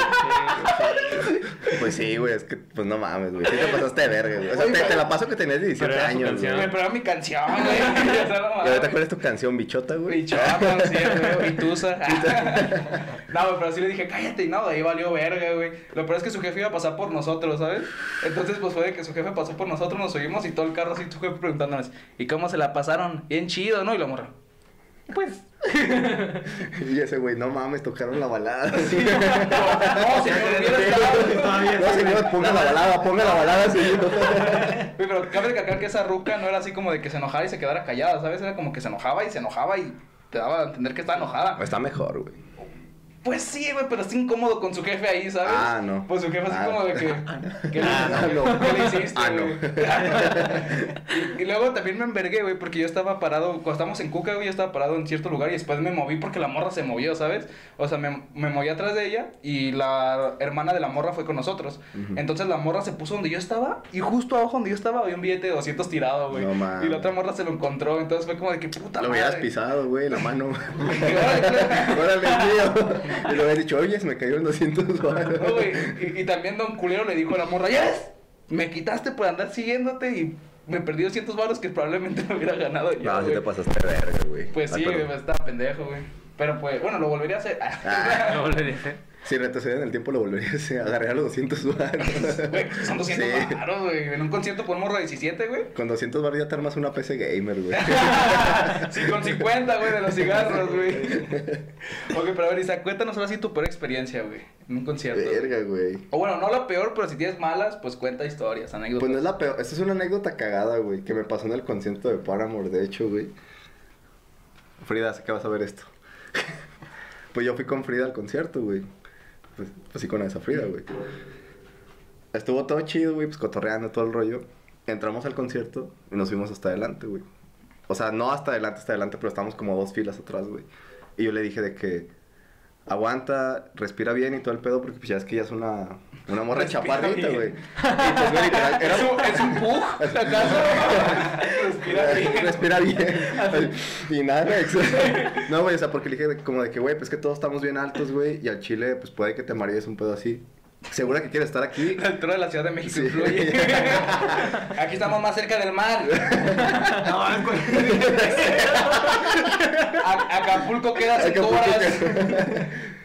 Speaker 3: Pues sí, güey, es que, pues no mames, güey. Sí te pasaste de verga, güey. O sea, te, te la paso que tenías 17
Speaker 2: Pero era su
Speaker 3: años,
Speaker 2: canción.
Speaker 3: güey.
Speaker 1: Pero era mi canción, güey. *laughs*
Speaker 3: ¿Y ahorita cuál es tu canción, bichota, güey?
Speaker 1: Chapa, sí, güey, y tusa. *laughs* *laughs* No, güey, pero así le dije, cállate, y no, de ahí valió verga, güey. Lo peor es que su jefe iba a pasar por nosotros, ¿sabes? Entonces, pues fue de que su jefe pasó por nosotros, nos oímos y todo el carro así, su jefe preguntándonos, ¿y cómo se la pasaron? Bien chido, ¿no? Y la morra.
Speaker 2: Pues.
Speaker 3: Y ese güey, no mames, tocaron la balada. *laughs*
Speaker 1: No, me hubiera estado.
Speaker 3: No, señor, ponga la balada, ponga la balada, señor. *laughs*
Speaker 1: Pero cabe recalcar que esa ruca no era así como de que se enojara y se quedara callada, ¿sabes? Era como que se enojaba y se enojaba y te daba a entender que estaba enojada.
Speaker 3: Está mejor, güey.
Speaker 1: Pues sí, güey, pero está incómodo con su jefe ahí, ¿sabes?
Speaker 3: Ah, no.
Speaker 1: Pues su jefe así
Speaker 3: Ah.
Speaker 1: como de que... *laughs* ¿Qué le,
Speaker 3: Ah, no.
Speaker 1: ¿qué le hiciste,
Speaker 3: Ah, no. *laughs*
Speaker 1: güey? y, y luego también me envergué, güey, porque yo estaba parado... Cuando estábamos en Cuca, güey, yo estaba parado en cierto lugar y después me moví porque la morra se movió, ¿sabes? O sea, me, me moví atrás de ella y la hermana de la morra fue con nosotros. Entonces la morra se puso donde yo estaba y justo abajo donde yo estaba había un billete de 200 tirado, güey.
Speaker 3: No mames.
Speaker 1: y la otra morra se lo encontró, entonces fue como de que puta
Speaker 3: Lo
Speaker 1: madre.
Speaker 3: pisado, güey, la mano. *laughs*
Speaker 1: Órale,
Speaker 3: mío. Y lo hubieras dicho, oye, se me cayeron 200 baros. *laughs*
Speaker 1: No, güey, y, y también Don Culero le dijo a la morra, ya ves, me quitaste por andar siguiéndote y me perdí 200 baros que probablemente *laughs* me hubiera ganado yo,
Speaker 3: No,
Speaker 1: güey".
Speaker 3: te pasaste de verga, güey.
Speaker 1: Pues sí, güey, estaba pendejo, güey. Pero pues, bueno, lo volvería a hacer.
Speaker 3: Ah. *laughs*
Speaker 2: Lo volvería a hacer.
Speaker 3: Si retroceden en el tiempo, lo volverías a agarrar a los 200 baros. *laughs*
Speaker 1: Güey, son 200
Speaker 3: Sí.
Speaker 1: baros, güey. En un concierto por morro de 17, güey.
Speaker 3: Con 200 baros ya te armas una PC gamer, güey. *laughs*
Speaker 1: Sí, con 50, güey, de los cigarros, güey. *laughs* ok, pero a ver, Isa, cuéntanos ahora sí tu peor experiencia, güey. En un concierto.
Speaker 3: Verga, güey.
Speaker 1: O bueno, no la peor, pero si tienes malas, pues cuenta historias, anécdotas.
Speaker 3: Pues no es la peor. Esta es una anécdota cagada, güey, que me pasó en el concierto de Paramore, de hecho, güey. Frida, sé que vas a ver esto. pues yo fui con Frida al concierto, güey. Pues, pues sí, con esa Frida, güey. Estuvo todo chido, güey, pues cotorreando todo el rollo. Entramos al concierto y nos fuimos hasta adelante, güey. O sea, no hasta adelante, hasta adelante, pero estábamos como dos filas atrás, güey. Y yo le dije de que aguanta, respira bien y todo el pedo, porque pues ya es que ya es una, una morra
Speaker 1: Respira
Speaker 3: chaparrita, güey. Pues, güey, literal, era
Speaker 1: ¿Es un, es un pug, *laughs* acaso? Respira bien.
Speaker 3: Respira bien. y nada, No, güey, o sea, porque le dije como de que, güey, pues que todos estamos bien altos, güey, y al chile, pues puede que te marees un pedo así. ¿Segura que quieres estar aquí?
Speaker 1: La altura de la Ciudad de México
Speaker 3: Sí.
Speaker 1: influye. *laughs* Aquí estamos más cerca del mar.
Speaker 4: No, güey.
Speaker 1: A- Acapulco queda cinco horas.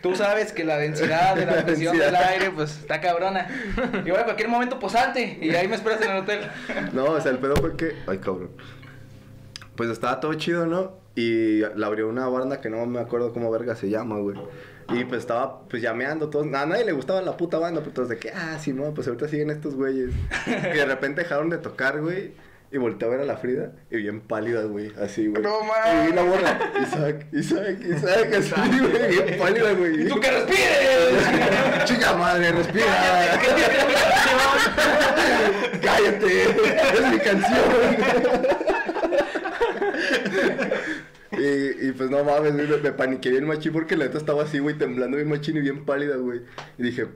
Speaker 1: Tú sabes que la densidad de la
Speaker 3: La
Speaker 1: presión
Speaker 3: densidad.
Speaker 1: del aire, pues está cabrona. Y bueno, en cualquier momento, pues salte. Y ahí me esperas en el hotel.
Speaker 3: No, o sea, el pedo fue que... Ay, cabrón. Pues estaba todo chido, ¿no? Y la abrió una banda que no me acuerdo cómo verga se llama, güey. Y pues estaba pues llameando todos. A nadie le gustaba la puta banda, pero todos de que, ah, sí, no, pues ahorita siguen estos güeyes. *laughs* Y de repente dejaron de tocar, güey. Y volteé a ver a la Frida y bien pálida, güey, así, güey.
Speaker 1: No mames.
Speaker 3: Y vi la morra, Isaac, Isaac, Isaac, así, güey, bien pálida, güey.
Speaker 1: ¡Y tú que respires! *laughs*
Speaker 3: Chica madre, respira. *laughs* Cállate, es mi canción. Y, y pues no mames, güey, me, me paniqué bien machín porque la neta estaba así, güey, temblando bien machín y bien pálida, güey. Y dije,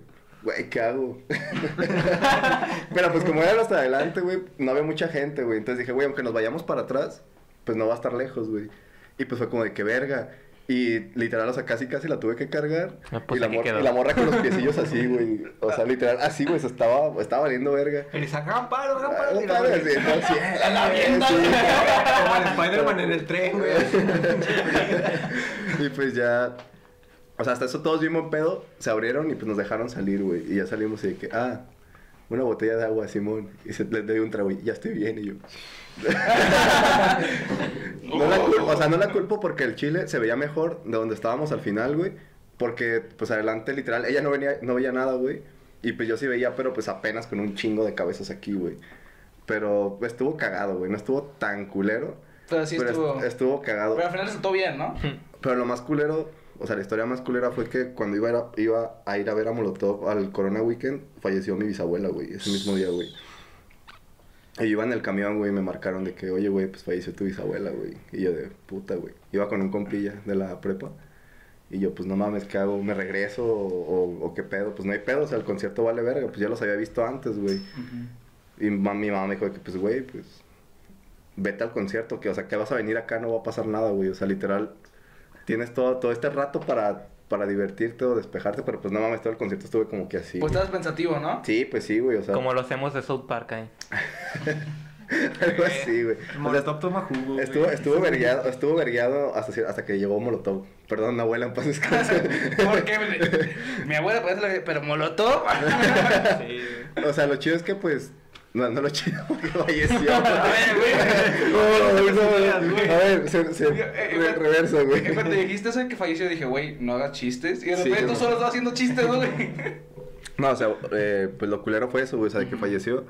Speaker 3: güey, ¿qué hago? *laughs* Pero pues como era hasta adelante, güey, no había mucha gente, güey. Entonces dije, güey, aunque nos vayamos para atrás, pues no va a estar lejos, güey. Y pues fue como de que verga. Y literal, o sea, casi casi la tuve que cargar.
Speaker 2: Ah, pues
Speaker 3: y, la
Speaker 2: aquí
Speaker 3: mor-
Speaker 2: quedó.
Speaker 3: y la morra con los piecillos así, güey. O sea, literal, así, güey, se estaba, estaba valiendo verga.
Speaker 4: Y hagan
Speaker 3: Ah,
Speaker 4: paro. Y la. Como el Spider-Man en el tren, güey. *laughs*
Speaker 3: Y pues ya. O sea, hasta eso todos buen pedo. Se abrieron y pues nos dejaron salir, güey. Y ya salimos y de que, ah, una botella de agua, Simón. Y se le doy un trago y ya estoy bien. Y yo. *laughs* no la culpo, o sea, no la culpo porque el chile se veía mejor de donde estábamos al final, güey. Porque, pues adelante, literal, ella no venía, no veía nada, güey. Y pues yo sí veía, pero pues apenas con un chingo de cabezas aquí, güey. Pero pues, estuvo cagado, güey. No estuvo tan culero.
Speaker 1: Pero sí
Speaker 3: pero est-
Speaker 1: estuvo.
Speaker 3: estuvo cagado.
Speaker 1: Pero al final resultó bien, ¿no?
Speaker 3: Pero lo más culero, o sea, la historia más culera fue que cuando iba a, ir a- iba a ir a ver a Molotov al Corona Weekend, falleció mi bisabuela, güey, ese mismo día, güey. Y yo iba en el camión, güey, y me marcaron de que, oye, güey, pues falleció tu bisabuela, güey. Y yo de puta, güey. Iba con un compilla de la prepa. Y yo, pues no mames, ¿qué hago? ¿Me regreso o, o- o qué pedo? Pues no hay pedo, o sea, el concierto vale verga. Pues ya los había visto antes, güey. Y ma- mi mamá me dijo que, pues, güey, pues, vete al concierto, que, o sea, que vas a venir acá, no va a pasar nada, güey. O sea, literal, tienes todo, todo este rato para, para divertirte o despejarte, pero pues no mames, todo el concierto estuve como que así.
Speaker 1: Pues
Speaker 3: güey.
Speaker 1: estabas pensativo, ¿no?
Speaker 3: Sí, pues sí, güey, o sea,
Speaker 2: Como lo hacemos de South Park ahí. *laughs*
Speaker 3: algo así, güey. O sea,
Speaker 4: Molotov toma jugo, güey.
Speaker 3: estuvo, estuvo vergueado, estuvo vergueado hasta, hasta que llegó Molotov. Perdón, abuela, en paz descanse. *laughs*
Speaker 1: ¿Por qué? Mi abuela parece la pero Molotov. *laughs*
Speaker 4: Sí.
Speaker 3: O sea, lo chido es que, pues, No, no lo chido porque falleció. *laughs*
Speaker 1: A ver, güey. *laughs*
Speaker 3: No, no,
Speaker 4: güey.
Speaker 3: A ver, se, se,
Speaker 1: Eh,
Speaker 3: re- reverso, güey.
Speaker 1: Eh, Cuando dijiste eso de que falleció, dije, güey, no hagas chistes. Y de
Speaker 3: Sí,
Speaker 1: repente tú
Speaker 3: güey.
Speaker 1: solo estás haciendo chistes, ¿no, güey? *laughs*
Speaker 3: No, o sea, eh, pues lo culero fue eso, güey, o sea, de que falleció.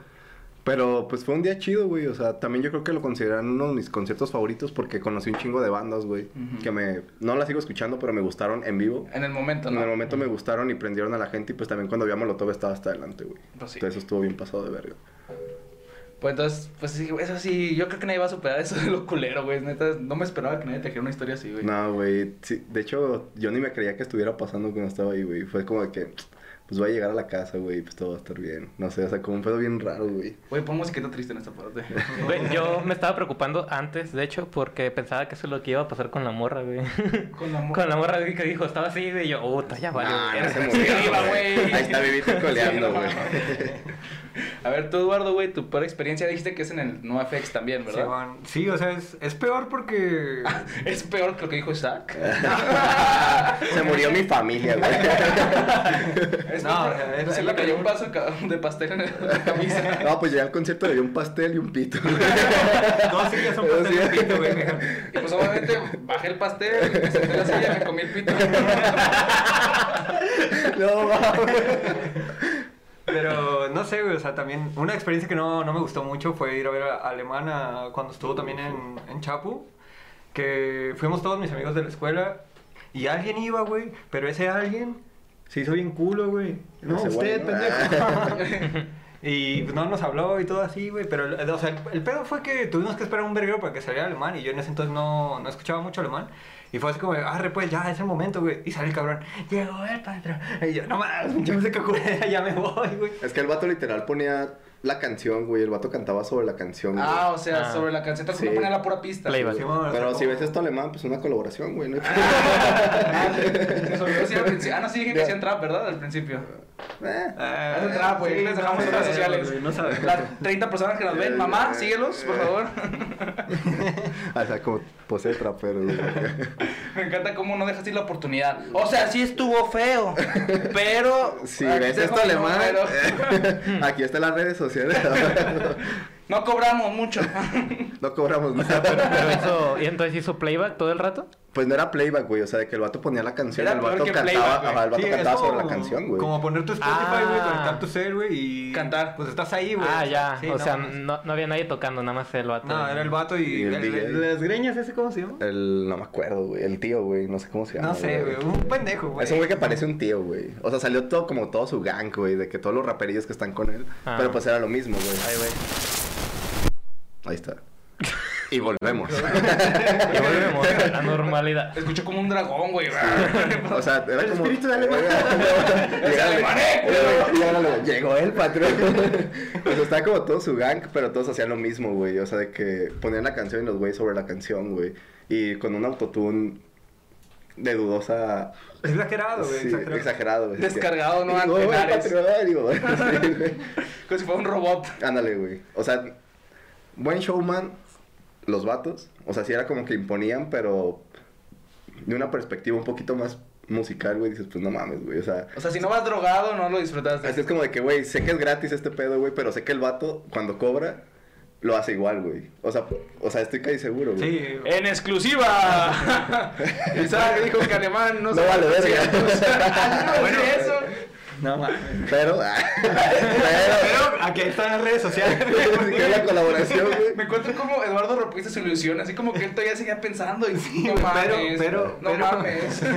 Speaker 3: Pero pues fue un día chido, güey. O sea, también yo creo que lo consideran uno de mis conciertos favoritos porque conocí un chingo de bandas, güey. Que me. No las sigo escuchando, pero me gustaron en vivo.
Speaker 1: En el momento,
Speaker 3: En
Speaker 1: ¿no?
Speaker 3: el momento me gustaron y prendieron a la gente. Y pues también cuando vi a Molotov estaba hasta adelante, güey.
Speaker 1: Pues sí.
Speaker 3: Entonces eso estuvo bien pasado de verga.
Speaker 1: Pues entonces, pues sí, eso sí, yo creo que nadie va a superar eso de lo culero, güey. Neta, no me esperaba que nadie te dijera una historia así, güey.
Speaker 3: No, güey. Sí, de hecho, yo ni me creía que estuviera pasando cuando estaba ahí, güey. Fue como que. Pues voy a llegar a la casa, güey, pues todo va a estar bien. No sé, o sea, como un pedo bien raro, güey.
Speaker 1: Güey, pon musiquita triste en esta parte. *laughs*
Speaker 2: Güey, yo me estaba preocupando antes, de hecho, porque pensaba que eso es lo que iba a pasar con la morra, güey.
Speaker 1: Con la mo-
Speaker 2: Con la morra güey, que dijo, estaba así, güey, y yo, puta, ya vale.
Speaker 3: Nah, no se
Speaker 1: iba, güey.
Speaker 3: Ahí está Vivito *laughs* coleando,
Speaker 1: Sí, no
Speaker 3: güey. *laughs*
Speaker 1: A ver, tú, Eduardo, güey, tu peor experiencia dijiste que es en el NoFX también,
Speaker 4: Sí,
Speaker 1: ¿verdad?
Speaker 4: man. Sí, o sea, es, es peor porque...
Speaker 1: Es peor que lo que dijo Isaac.
Speaker 3: Se murió mi familia, güey.
Speaker 1: Es
Speaker 4: No, o sea, es-
Speaker 1: se
Speaker 4: es
Speaker 1: le
Speaker 4: lo
Speaker 1: cayó un vaso de pastel en la camisa. *laughs*
Speaker 3: No, pues llegué al concierto le dio un pastel y un pito. *laughs*
Speaker 4: No, sí, son
Speaker 3: Pero
Speaker 4: pastel
Speaker 3: sí.
Speaker 4: de pito, güey.
Speaker 1: Y pues obviamente bajé el pastel, me senté en la silla, me comí el pito.
Speaker 3: No, mames.
Speaker 4: Pero no sé, güey, o sea, también una experiencia que no, no me gustó mucho fue ir a ver a Alemana cuando estuvo también en, en Chapu, que fuimos todos mis amigos de la escuela y alguien iba, güey, pero ese alguien se hizo bien culo, güey. No,
Speaker 3: Ese
Speaker 4: usted, pendejo. *laughs* y pues no nos habló y todo así, güey, pero o sea, el, el pedo fue que tuvimos que esperar un verguero para que saliera alemán y yo en ese entonces no, no escuchaba mucho alemán. Y fue así como, arre, pues ya, es el momento, güey. Y sale el cabrón, llegó el patrón. Y yo, no mames, pinche música culera, ya me voy, güey.
Speaker 3: Es que el vato literal ponía la canción, güey. El vato cantaba sobre la canción, güey.
Speaker 1: Ah, o sea,
Speaker 2: Ah.
Speaker 1: sobre la canción,
Speaker 3: Sí.
Speaker 1: te ponía la pura pista.
Speaker 4: Sí, bueno,
Speaker 3: Pero si ves esto alemán, pues una colaboración, güey. ¿no? *laughs*
Speaker 1: Ah, *laughs* al principio. Ah, no, sí dije que hacían trap, ¿verdad? Al principio.
Speaker 3: Eh.
Speaker 4: Ah,
Speaker 1: Hacen trap, güey.
Speaker 4: sí,
Speaker 1: Les dejamos en redes
Speaker 4: sabemos,
Speaker 1: sociales.
Speaker 4: No.
Speaker 1: Las 30 personas que nos ven, mamá, síguelos, por favor. *laughs*
Speaker 3: O sea, como pose de trapero, güey. *laughs*
Speaker 1: Me encanta cómo no dejas ir la oportunidad. O sea, sí estuvo feo, *laughs* pero...
Speaker 3: Si
Speaker 1: aquí
Speaker 3: ves esto alemán, aquí están las redes sociales.
Speaker 1: No cobramos mucho. *laughs*
Speaker 3: No cobramos nada.
Speaker 2: Pero, pero hizo, ¿y entonces hizo playback todo el rato?
Speaker 3: Pues no era playback, güey. O sea, de que el vato ponía la canción.
Speaker 1: Era
Speaker 3: el vato
Speaker 1: que
Speaker 3: cantaba,
Speaker 1: playback,
Speaker 3: ajá, el vato
Speaker 4: Sí,
Speaker 3: cantaba sobre
Speaker 4: como-
Speaker 3: la canción, güey.
Speaker 4: Como poner tu Spotify, güey,
Speaker 2: Ah.
Speaker 4: conectar tu cel, güey, y...
Speaker 1: Cantar.
Speaker 4: Pues estás ahí, güey.
Speaker 2: Ah, ya.
Speaker 4: Sí,
Speaker 2: o
Speaker 4: no
Speaker 2: sea, no, no había nadie tocando, nada más el vato.
Speaker 4: No, era el vato y...
Speaker 3: Y el
Speaker 4: el, las greñas, ¿ese cómo se llama?
Speaker 3: El, no me acuerdo, güey. El tío, güey. No sé cómo se llama.
Speaker 4: No sé, güey. Un pendejo, güey.
Speaker 3: Es un güey que parece un tío, güey. O sea, salió todo como todo su gang, güey. De que todos los raperillos que están con él.
Speaker 2: Ah.
Speaker 3: Pero pues era lo mismo, güey.
Speaker 2: Ay, güey.
Speaker 3: Ahí está. Y volvemos. *laughs*
Speaker 2: Y volvemos a la normalidad.
Speaker 1: Escucho como un dragón, güey. *laughs*
Speaker 3: o sea, era
Speaker 4: El
Speaker 3: como...
Speaker 4: espíritu de alemán. *laughs*
Speaker 1: ¡Es alemán, eh!
Speaker 3: Llegó el patrón. o sea, estaba como todo su gang, pero todos hacían lo mismo, güey. O sea, de que ponían la canción y los güeyes sobre la canción, güey. Y con un autotune de dudosa...
Speaker 4: Exagerado, güey.
Speaker 3: Sí,
Speaker 4: exagerado.
Speaker 3: exagerado, güey.
Speaker 1: Descargado, ¿no?
Speaker 3: Y digo,
Speaker 1: Ante
Speaker 3: "Oye,
Speaker 1: Ares".
Speaker 3: patrón", digo, sí, güey.
Speaker 1: Como si fuera un robot.
Speaker 3: Ándale, güey. O sea, buen showman, los vatos. O sea, sí era como que imponían, pero de una perspectiva un poquito más musical, güey. Dices, pues no mames, güey. O sea,
Speaker 1: O sea, si no vas drogado, no lo disfrutaste.
Speaker 3: así es como de que, güey, sé que es gratis este pedo, güey, pero sé que el vato, cuando cobra, lo hace igual, güey. O sea, o sea, estoy casi seguro, güey.
Speaker 4: Sí.
Speaker 1: ¡En exclusiva! *laughs* Isaac dijo que alemán no,
Speaker 3: No vale verga.
Speaker 1: Bueno, *laughs* *laughs* eso.
Speaker 4: No mames.
Speaker 3: Pero, ah, pero,
Speaker 4: Pero aquí están las redes sociales. *laughs*
Speaker 3: la colaboración, güey.
Speaker 1: Me encuentro como Eduardo rompiste su ilusión, así como que él todavía seguía pensando y no
Speaker 4: güey,
Speaker 1: mames,
Speaker 4: pero- pero-
Speaker 1: no
Speaker 4: pero-
Speaker 1: mames. *laughs*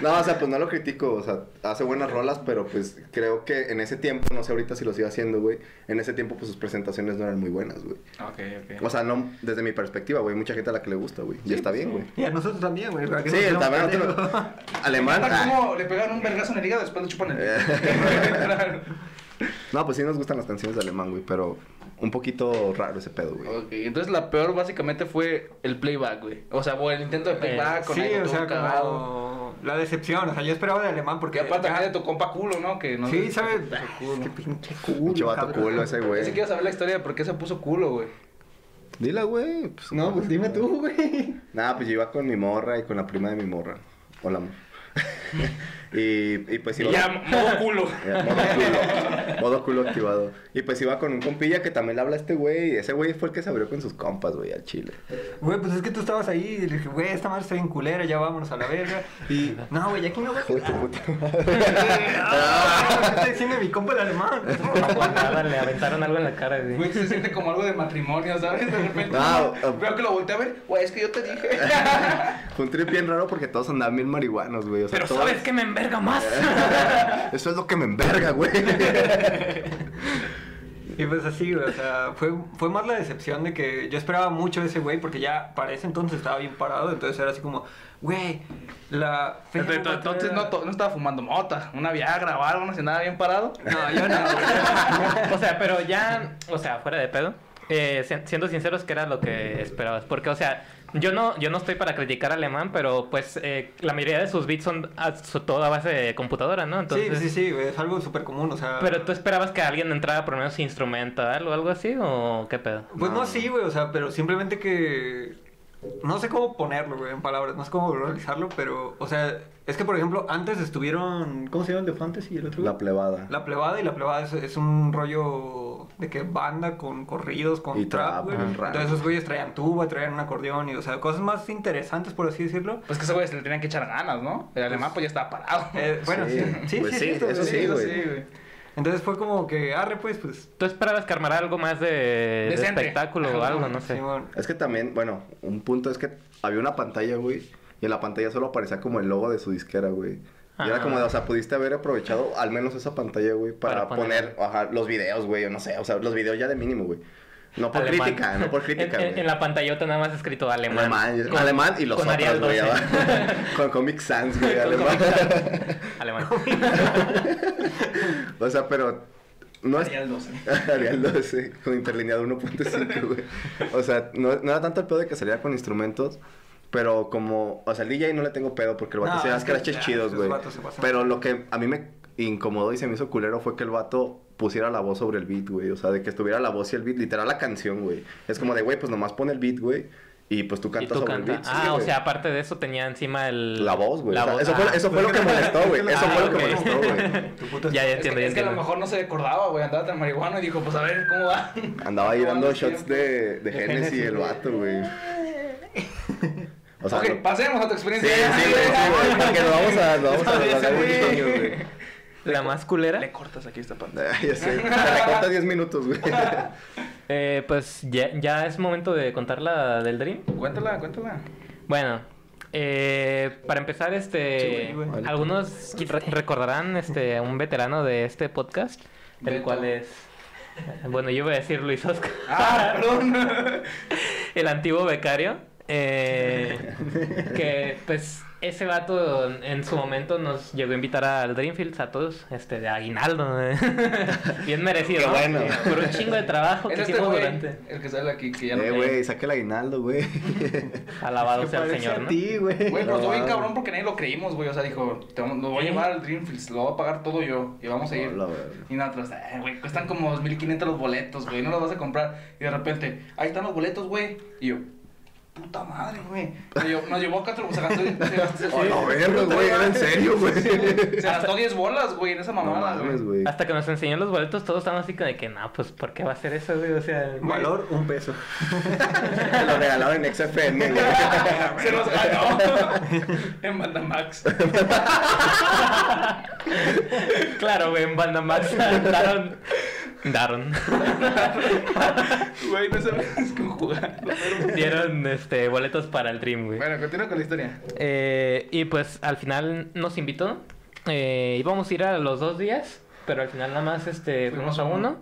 Speaker 3: No, o sea, pues no lo critico, o sea, hace buenas rolas, pero pues creo que en ese tiempo, no sé ahorita si lo sigue haciendo, güey, en ese tiempo pues sus presentaciones no eran muy buenas, güey.
Speaker 1: Ok,
Speaker 3: O sea, no desde mi perspectiva, güey, mucha gente a la que le gusta, güey. Y está bien, güey.
Speaker 4: Y a nosotros también, güey. ¿para qué
Speaker 3: Sí, también nosotros- *laughs* Alemán. Ah.
Speaker 1: como le pegan un vergazo en el hígado después le chupan el
Speaker 3: Eh. *laughs* No, pues sí nos gustan las canciones de alemán, güey, pero un poquito raro ese pedo, güey.
Speaker 1: Ok, entonces la peor básicamente fue el playback, güey. O sea, o el intento de playback con
Speaker 4: Sí,
Speaker 1: algo
Speaker 4: o sea, como la decepción. O sea, yo esperaba de alemán porque...
Speaker 1: Que aparte
Speaker 4: ya-
Speaker 1: también de tu compa culo, ¿no? Que no
Speaker 4: Sí, ¿sabes?
Speaker 1: culo. *laughs*
Speaker 4: Qué pinche culo.
Speaker 3: Pinche vato
Speaker 4: cabrón.
Speaker 3: culo ese, güey.
Speaker 1: sí quiero saber la historia de por qué se puso culo, güey.
Speaker 3: Dila, güey. Pues,
Speaker 4: No, pues dime tú, güey.
Speaker 3: Nada, pues yo iba con mi morra y con la prima de mi morra. Hola, amor. *laughs* Y, y pues iba...
Speaker 1: Ya, modo culo. *laughs*
Speaker 3: Ya, modo culo. Modo culo activado. Y pues iba con un compilla que también le habla a este güey. Y ese güey fue el que se abrió con sus compas, güey, al chile.
Speaker 4: Güey, pues es que tú estabas ahí y le dije, güey, esta madre está bien culera, ya vámonos a la verga. Y, no, güey, aquí no voy a jugar.
Speaker 3: puta madre. *laughs*
Speaker 4: Ah, ¿qué está diciendo mi compa el alemán?
Speaker 2: Nada, le aventaron algo en la cara, güey.
Speaker 1: Güey, se siente como algo de matrimonio, ¿sabes? De repente
Speaker 3: No, uh,
Speaker 1: veo que lo volteé a ver. Güey, es que yo te dije. *laughs*
Speaker 3: Fue un trip bien raro porque todos andaban bien marihuanos, güey. O sea,
Speaker 2: Pero
Speaker 3: todos-
Speaker 2: ¿sabes qué me enverga más? *laughs*
Speaker 3: Eso es lo que me enverga, güey.
Speaker 4: Y pues así, güey, o sea, fue, fue más la decepción de que yo esperaba mucho de ese güey porque ya para ese entonces estaba bien parado, entonces era así como, güey, la... fe
Speaker 1: Entonces, entonces no, no estaba fumando mota, una Viagra o algo, no sé, nada bien parado.
Speaker 4: No, yo no, güey. *laughs*
Speaker 2: o sea, pero ya, o sea, fuera de pedo, eh, si- siendo sinceros, ¿qué era lo que esperabas? Porque, o sea, yo no, yo no estoy para criticar al alemán, pero pues eh, la mayoría de sus beats son a, su- todo a base de computadora, ¿no? Entonces,
Speaker 4: Sí, sí, sí, es algo súper común, o sea...
Speaker 2: Pero tú esperabas que alguien entrara por lo menos instrumental o algo así, o qué pedo?
Speaker 4: Pues no,
Speaker 3: No.
Speaker 4: sí, güey, o sea, pero simplemente que... No sé cómo ponerlo, güey, en palabras, no sé cómo realizarlo, pero, o sea, es que, por ejemplo, antes estuvieron... ¿Cómo se llama el de Fantasy y el otro?
Speaker 3: La plebada.
Speaker 4: La plebada y la plebada es, es un rollo de que banda con corridos, con
Speaker 3: Y
Speaker 4: trap,
Speaker 3: trap,
Speaker 4: güey. Entonces esos güeyes traían tuba, traían un acordeón y, o sea, cosas más interesantes, por así decirlo.
Speaker 1: Pues que ese güey se le tenían que echar ganas, ¿no? El alemán pues ya estaba parado.
Speaker 4: Eh, bueno, sí, sí,
Speaker 3: Pues
Speaker 4: sí,
Speaker 3: sí,
Speaker 4: cierto,
Speaker 3: eso
Speaker 4: güey.
Speaker 3: sí, güey.
Speaker 4: Entonces fue como que, arre, pues, pues...
Speaker 2: ¿Tú esperabas que armara algo más de, espectáculo o algo? No sé.
Speaker 3: Es que también, bueno, un punto es que había una pantalla, güey. Y en la pantalla solo aparecía como el logo de su disquera, güey. Y era
Speaker 2: Ah.
Speaker 3: como de, o sea, pudiste haber aprovechado al menos esa pantalla, güey, para,
Speaker 2: Para poner-
Speaker 3: poner, ajá, los videos, güey, o no sé, o sea, los videos ya de mínimo, güey. No por
Speaker 2: Alemán.
Speaker 3: crítica, no por *laughs* crítica,
Speaker 2: En, en-
Speaker 3: güey.
Speaker 2: en la pantallota nada más escrito alemán.
Speaker 3: Alemán,
Speaker 2: Con-
Speaker 3: alemán y los
Speaker 2: con
Speaker 3: otros,
Speaker 2: Arial
Speaker 3: güey,
Speaker 2: 12.
Speaker 3: abajo. *laughs* Con Comic Sans, güey, alemán. *laughs*
Speaker 2: Alemán.
Speaker 3: o sea, pero no es...
Speaker 1: Arial 12.
Speaker 3: Arial 12, con interlineado 1.5, güey. O sea, no, no era tanto el pedo de que saliera con instrumentos, pero como, o sea, el DJ no le tengo pedo porque el vato
Speaker 4: No, es que
Speaker 3: scratches chidos, güey.
Speaker 4: se.
Speaker 3: Pero lo que a mí me incomodó y se me hizo culero fue que el vato pusiera la voz sobre el beat, güey. O sea, de que estuviera la voz y el beat, literal la canción, güey. Es como de, güey, pues nomás pone el beat, güey. Y pues tú cantas
Speaker 2: tú
Speaker 3: sobre
Speaker 2: canta.
Speaker 3: el beat. sí,
Speaker 2: ah, o sea, aparte de eso tenía encima el...
Speaker 3: La voz, güey. O sea, eso,
Speaker 2: Ah,
Speaker 3: fue, eso fue lo que molestó, güey. *laughs* Eso
Speaker 2: Ah,
Speaker 3: fue lo que molestó, güey.
Speaker 2: Ya, ya
Speaker 1: Es
Speaker 2: entiendo,
Speaker 1: que,
Speaker 2: ya
Speaker 1: es que a lo mejor no se acordaba, güey. Andaba tan marihuano y dijo, pues a ver cómo va.
Speaker 3: Andaba ahí
Speaker 1: ¿Cómo
Speaker 3: dando shots de, de
Speaker 4: De
Speaker 3: Genesis el vato, güey. O sea,
Speaker 1: ok,
Speaker 3: no-
Speaker 1: pasemos a tu
Speaker 3: Sí,
Speaker 1: experiencia.
Speaker 3: sí, güey, sí, güey. Porque lo vamos a, vamos a *laughs* chingo, güey.
Speaker 2: La más culera.
Speaker 1: Le cortas aquí esta parte.
Speaker 3: Ay, Ya sé. *laughs* Se le corta 10 minutos, güey. *laughs*
Speaker 2: Eh, pues ya, ya es momento de contar la del Dream.
Speaker 1: Cuéntala, cuéntala.
Speaker 2: Bueno, eh, para empezar, este,
Speaker 4: Sí, güey, güey.
Speaker 2: algunos re- recordarán este, a un veterano de este podcast, el
Speaker 1: Beto.
Speaker 2: cual es, bueno, yo voy a decir Luis Oscar, *laughs*
Speaker 1: Ah, perdón.
Speaker 2: el antiguo becario, eh, que pues ese vato en, su momento nos llegó a invitar al Dreamfields a todos, este, de aguinaldo, eh. *laughs* bien merecido,
Speaker 3: Qué
Speaker 2: ¿no?
Speaker 3: bueno.
Speaker 2: por un chingo de trabajo que
Speaker 1: Es este
Speaker 2: hicimos
Speaker 1: güey,
Speaker 2: durante,
Speaker 1: el que sale aquí, que ya no
Speaker 3: Eh, güey, saque el aguinaldo, güey. *laughs*
Speaker 2: alabado sea el señor,
Speaker 4: a
Speaker 2: ¿no?
Speaker 4: ti, güey.
Speaker 1: Güey,
Speaker 3: No,
Speaker 1: pero estuvo bien cabrón porque nadie lo creímos, güey. O sea, dijo, te vamos- nos voy a llevar al Dreamfields, lo voy a pagar todo yo y vamos a ir.
Speaker 3: Hola.
Speaker 1: Y nosotros, eh, güey, cuestan como 2.500 los boletos, güey, no los vas a comprar. Y de repente, ahí están los boletos, güey. Y yo, puta madre, güey. Nos llevó a cuatro, se gastó, se
Speaker 3: la *laughs* verga, güey, era en serio, güey.
Speaker 1: se gastó 10 bolas, güey, en esa
Speaker 3: No
Speaker 1: mamada,
Speaker 3: mames,
Speaker 1: güey.
Speaker 2: Hasta que nos enseñó los boletos, todos estábamos así como de que, no, pues, ¿por qué va a hacer eso, güey? O sea,
Speaker 4: Valor, un peso.
Speaker 3: Me *laughs* lo regalaron en XFM, güey. *laughs*
Speaker 1: Se los ganó en Bandamax.
Speaker 2: claro, güey, en Banda Max daron, daron, *laughs*
Speaker 1: Güey, no sabes cómo jugar.
Speaker 2: dieron, este, boletos para el Dream, güey.
Speaker 1: Bueno, continúa con la historia.
Speaker 2: Eh, y pues, al final nos invitó, eh, íbamos a ir a los dos días, pero al final nada más, este,
Speaker 1: Fuimos
Speaker 2: fuimos a
Speaker 1: a uno.
Speaker 2: uno.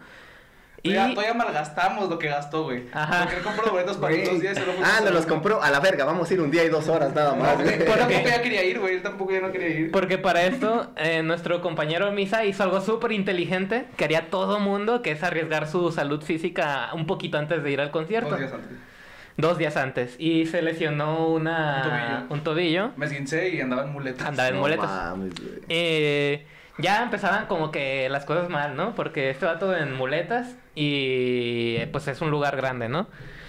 Speaker 2: Y,
Speaker 1: Ya, todavía malgastamos lo que gastó, güey.
Speaker 2: Ajá.
Speaker 1: Porque él compró boletos para dos días y
Speaker 3: Ah,
Speaker 1: a
Speaker 3: nos los compró a la verga. Vamos a ir un día y dos horas nada
Speaker 1: No,
Speaker 3: más,
Speaker 1: güey,
Speaker 3: güey.
Speaker 2: ¿Por
Speaker 1: tampoco ya quería ir, güey. Él tampoco ya no quería ir.
Speaker 2: Porque para *laughs* esto, eh, nuestro compañero Misa hizo algo súper inteligente que haría todo mundo, que es arriesgar su salud física un poquito antes de ir al concierto.
Speaker 1: Dos días antes.
Speaker 2: Dos días antes. Y se lesionó una,
Speaker 1: Un tobillo.
Speaker 2: un tobillo.
Speaker 1: Me esguincé y andaba en muletas.
Speaker 2: Andaba en
Speaker 3: No
Speaker 2: muletas.
Speaker 3: mames.
Speaker 2: Eh, ya empezaban como que las cosas mal, ¿no? Porque este vato en muletas y eh, pues es un lugar grande, ¿no?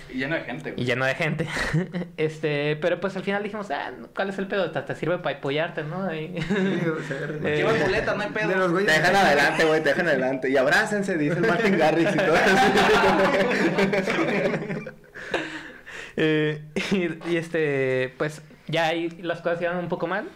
Speaker 1: Y lleno de gente,
Speaker 2: y
Speaker 1: güey.
Speaker 2: lleno de gente. *laughs* este, pero pues al final dijimos, ah, ¿cuál es el pedo? Te sirve para apoyarte, ¿no? Ahí. Eh, *laughs*
Speaker 1: Lleva boletas, no hay
Speaker 4: De
Speaker 1: pedo.
Speaker 4: los
Speaker 3: Te
Speaker 4: güeyes.
Speaker 3: dejan adelante, güey, te dejan adelante. *laughs* Y abrácense, dice el Martin Garrix y todo eso.
Speaker 2: Eh, y, y, este, pues ya ahí las cosas iban un poco mal.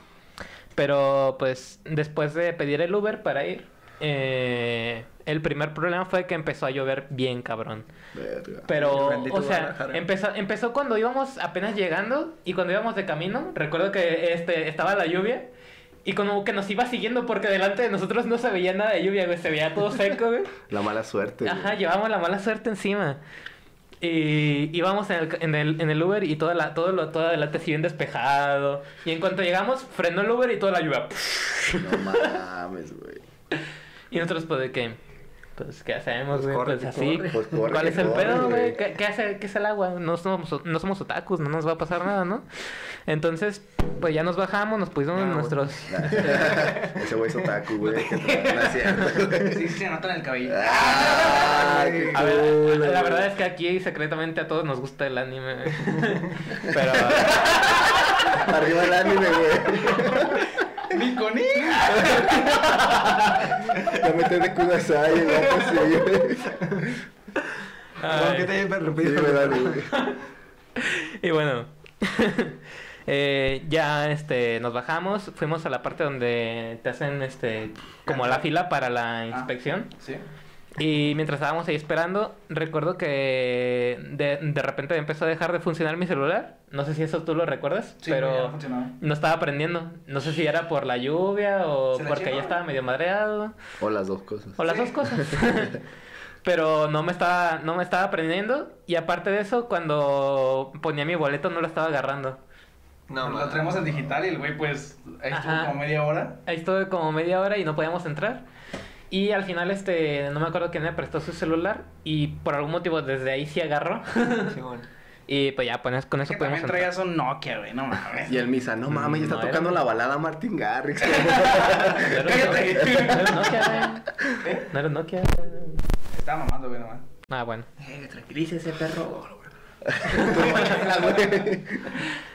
Speaker 2: Pero pues después de pedir el Uber para ir, eh, el primer problema fue que empezó a llover bien cabrón.
Speaker 3: Verga.
Speaker 2: Pero,
Speaker 4: Bendito
Speaker 2: o sea, empezó, empezó cuando íbamos apenas llegando y cuando íbamos de camino, recuerdo que este estaba la lluvia y como que nos iba siguiendo porque delante de nosotros no se veía nada de lluvia, güey, se veía todo *laughs* seco, güey.
Speaker 3: La mala suerte. güey.
Speaker 2: Ajá, llevamos la mala suerte encima. Y íbamos en el, en el, en el Uber y todo, la, todo, lo, todo adelante así bien despejado. Y en cuanto llegamos, frenó el Uber y toda la lluvia.
Speaker 3: No mames, güey. *laughs*
Speaker 2: Y nosotros, pues, ¿de qué? Pues, ¿qué hacemos,
Speaker 4: Pues
Speaker 2: güey?
Speaker 4: corre,
Speaker 2: Pues, así.
Speaker 4: corre.
Speaker 3: Pues corre,
Speaker 2: ¿Cuál es el
Speaker 3: corre,
Speaker 2: pedo, güey? ¿Qué, qué hace, ¿Qué es el agua? No somos, no somos otakus, no nos va a pasar nada, ¿no? Entonces, pues ya nos bajamos, nos pusimos
Speaker 4: güey.
Speaker 2: nuestros... *laughs*
Speaker 3: Ese güey es otaku, güey. No. *laughs*
Speaker 1: Sí, sí, se nota en el cabello.
Speaker 3: Ah, qué
Speaker 2: A ver, la verdad es que aquí secretamente a todos nos gusta el anime. Pero... *laughs*
Speaker 3: Arriba el anime, güey.
Speaker 1: ¡Ni con I!
Speaker 3: Ya metes de Kudasai, el.
Speaker 4: Perdón, ¿qué
Speaker 2: ay.
Speaker 4: te haya
Speaker 3: Sí,
Speaker 4: interrumpido? *laughs*
Speaker 2: Y bueno, *laughs* eh, ya este, nos bajamos, fuimos a la parte donde te hacen este, como la fila para la inspección.
Speaker 1: Sí.
Speaker 2: Y mientras estábamos ahí esperando, recuerdo que de, de repente empezó a dejar de funcionar mi celular. No sé si eso tú lo recuerdas,
Speaker 1: Sí, ya no
Speaker 2: pero no estaba prendiendo. No sé si era por la lluvia o
Speaker 1: ¿Se la
Speaker 2: porque ya estaba medio madreado.
Speaker 3: O las dos cosas.
Speaker 2: O las
Speaker 1: Sí.
Speaker 2: dos cosas. *laughs* Pero no me estaba, no me estaba aprendiendo. Y aparte de eso, cuando ponía mi boleto no lo estaba agarrando.
Speaker 4: No,
Speaker 1: lo traemos en digital y el güey, pues, ahí estuvo
Speaker 2: Ajá.
Speaker 1: como media hora.
Speaker 2: Ahí estuve como media hora y no podíamos entrar. Y al final, este, no me acuerdo quién me prestó su celular. Y por algún motivo desde ahí sí agarró.
Speaker 4: Sí, bueno. *laughs*
Speaker 2: y pues ya, pues, con eso
Speaker 1: Que
Speaker 2: pudimos
Speaker 1: también
Speaker 2: entrar.
Speaker 1: traías un Nokia, güey, no mames.
Speaker 3: Y el Misa, no mames, ya está
Speaker 2: No, era-
Speaker 3: tocando la balada Martin Garrix. *laughs*
Speaker 1: Cállate.
Speaker 2: No era Nokia, güey.
Speaker 1: ¿Eh?
Speaker 2: No era Nokia.
Speaker 1: Estaba mamando, güey, nomás.
Speaker 2: Ah, bueno.
Speaker 1: Eh, tranquilícese, perro. *laughs*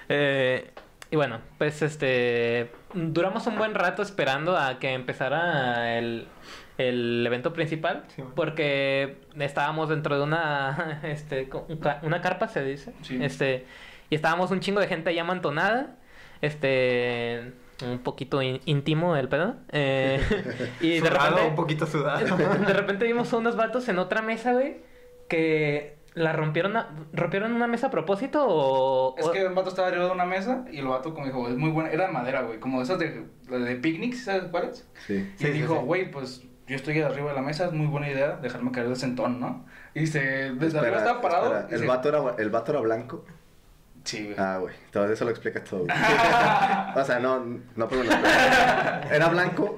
Speaker 2: Eh, y bueno, pues este. Duramos un buen rato esperando a que empezara el, el evento principal.
Speaker 4: Sí, bueno.
Speaker 2: Porque estábamos dentro de una. *laughs* Este, una carpa, se dice.
Speaker 1: Sí.
Speaker 2: Este. Y estábamos un chingo de gente ahí amontonada. Este. Un poquito in- íntimo el pedo. Eh, y de
Speaker 4: Sudado,
Speaker 2: repente.
Speaker 4: un poquito sudado.
Speaker 2: De repente vimos a unos vatos en otra mesa, güey, que la rompieron, a- rompieron una mesa a propósito o...
Speaker 1: Es que el vato estaba arriba de una mesa y el vato como dijo, es muy buena, era de madera, güey, como esas de, de picnics, ¿sabes cuáles?
Speaker 3: Sí.
Speaker 1: Y
Speaker 4: Sí,
Speaker 1: dijo,
Speaker 4: sí.
Speaker 1: güey, pues yo estoy arriba de la mesa, es muy buena idea dejarme caer de sentón, ¿no? Y se, desde
Speaker 3: Espera,
Speaker 1: arriba estaba parado.
Speaker 3: espera, ¿El,
Speaker 1: se-
Speaker 3: vato era, ¿El vato era blanco?
Speaker 1: Sí, güey.
Speaker 3: Ah, güey. Todo eso lo explica todo. güey. *laughs* o sea, no, no, pero no. Era blanco,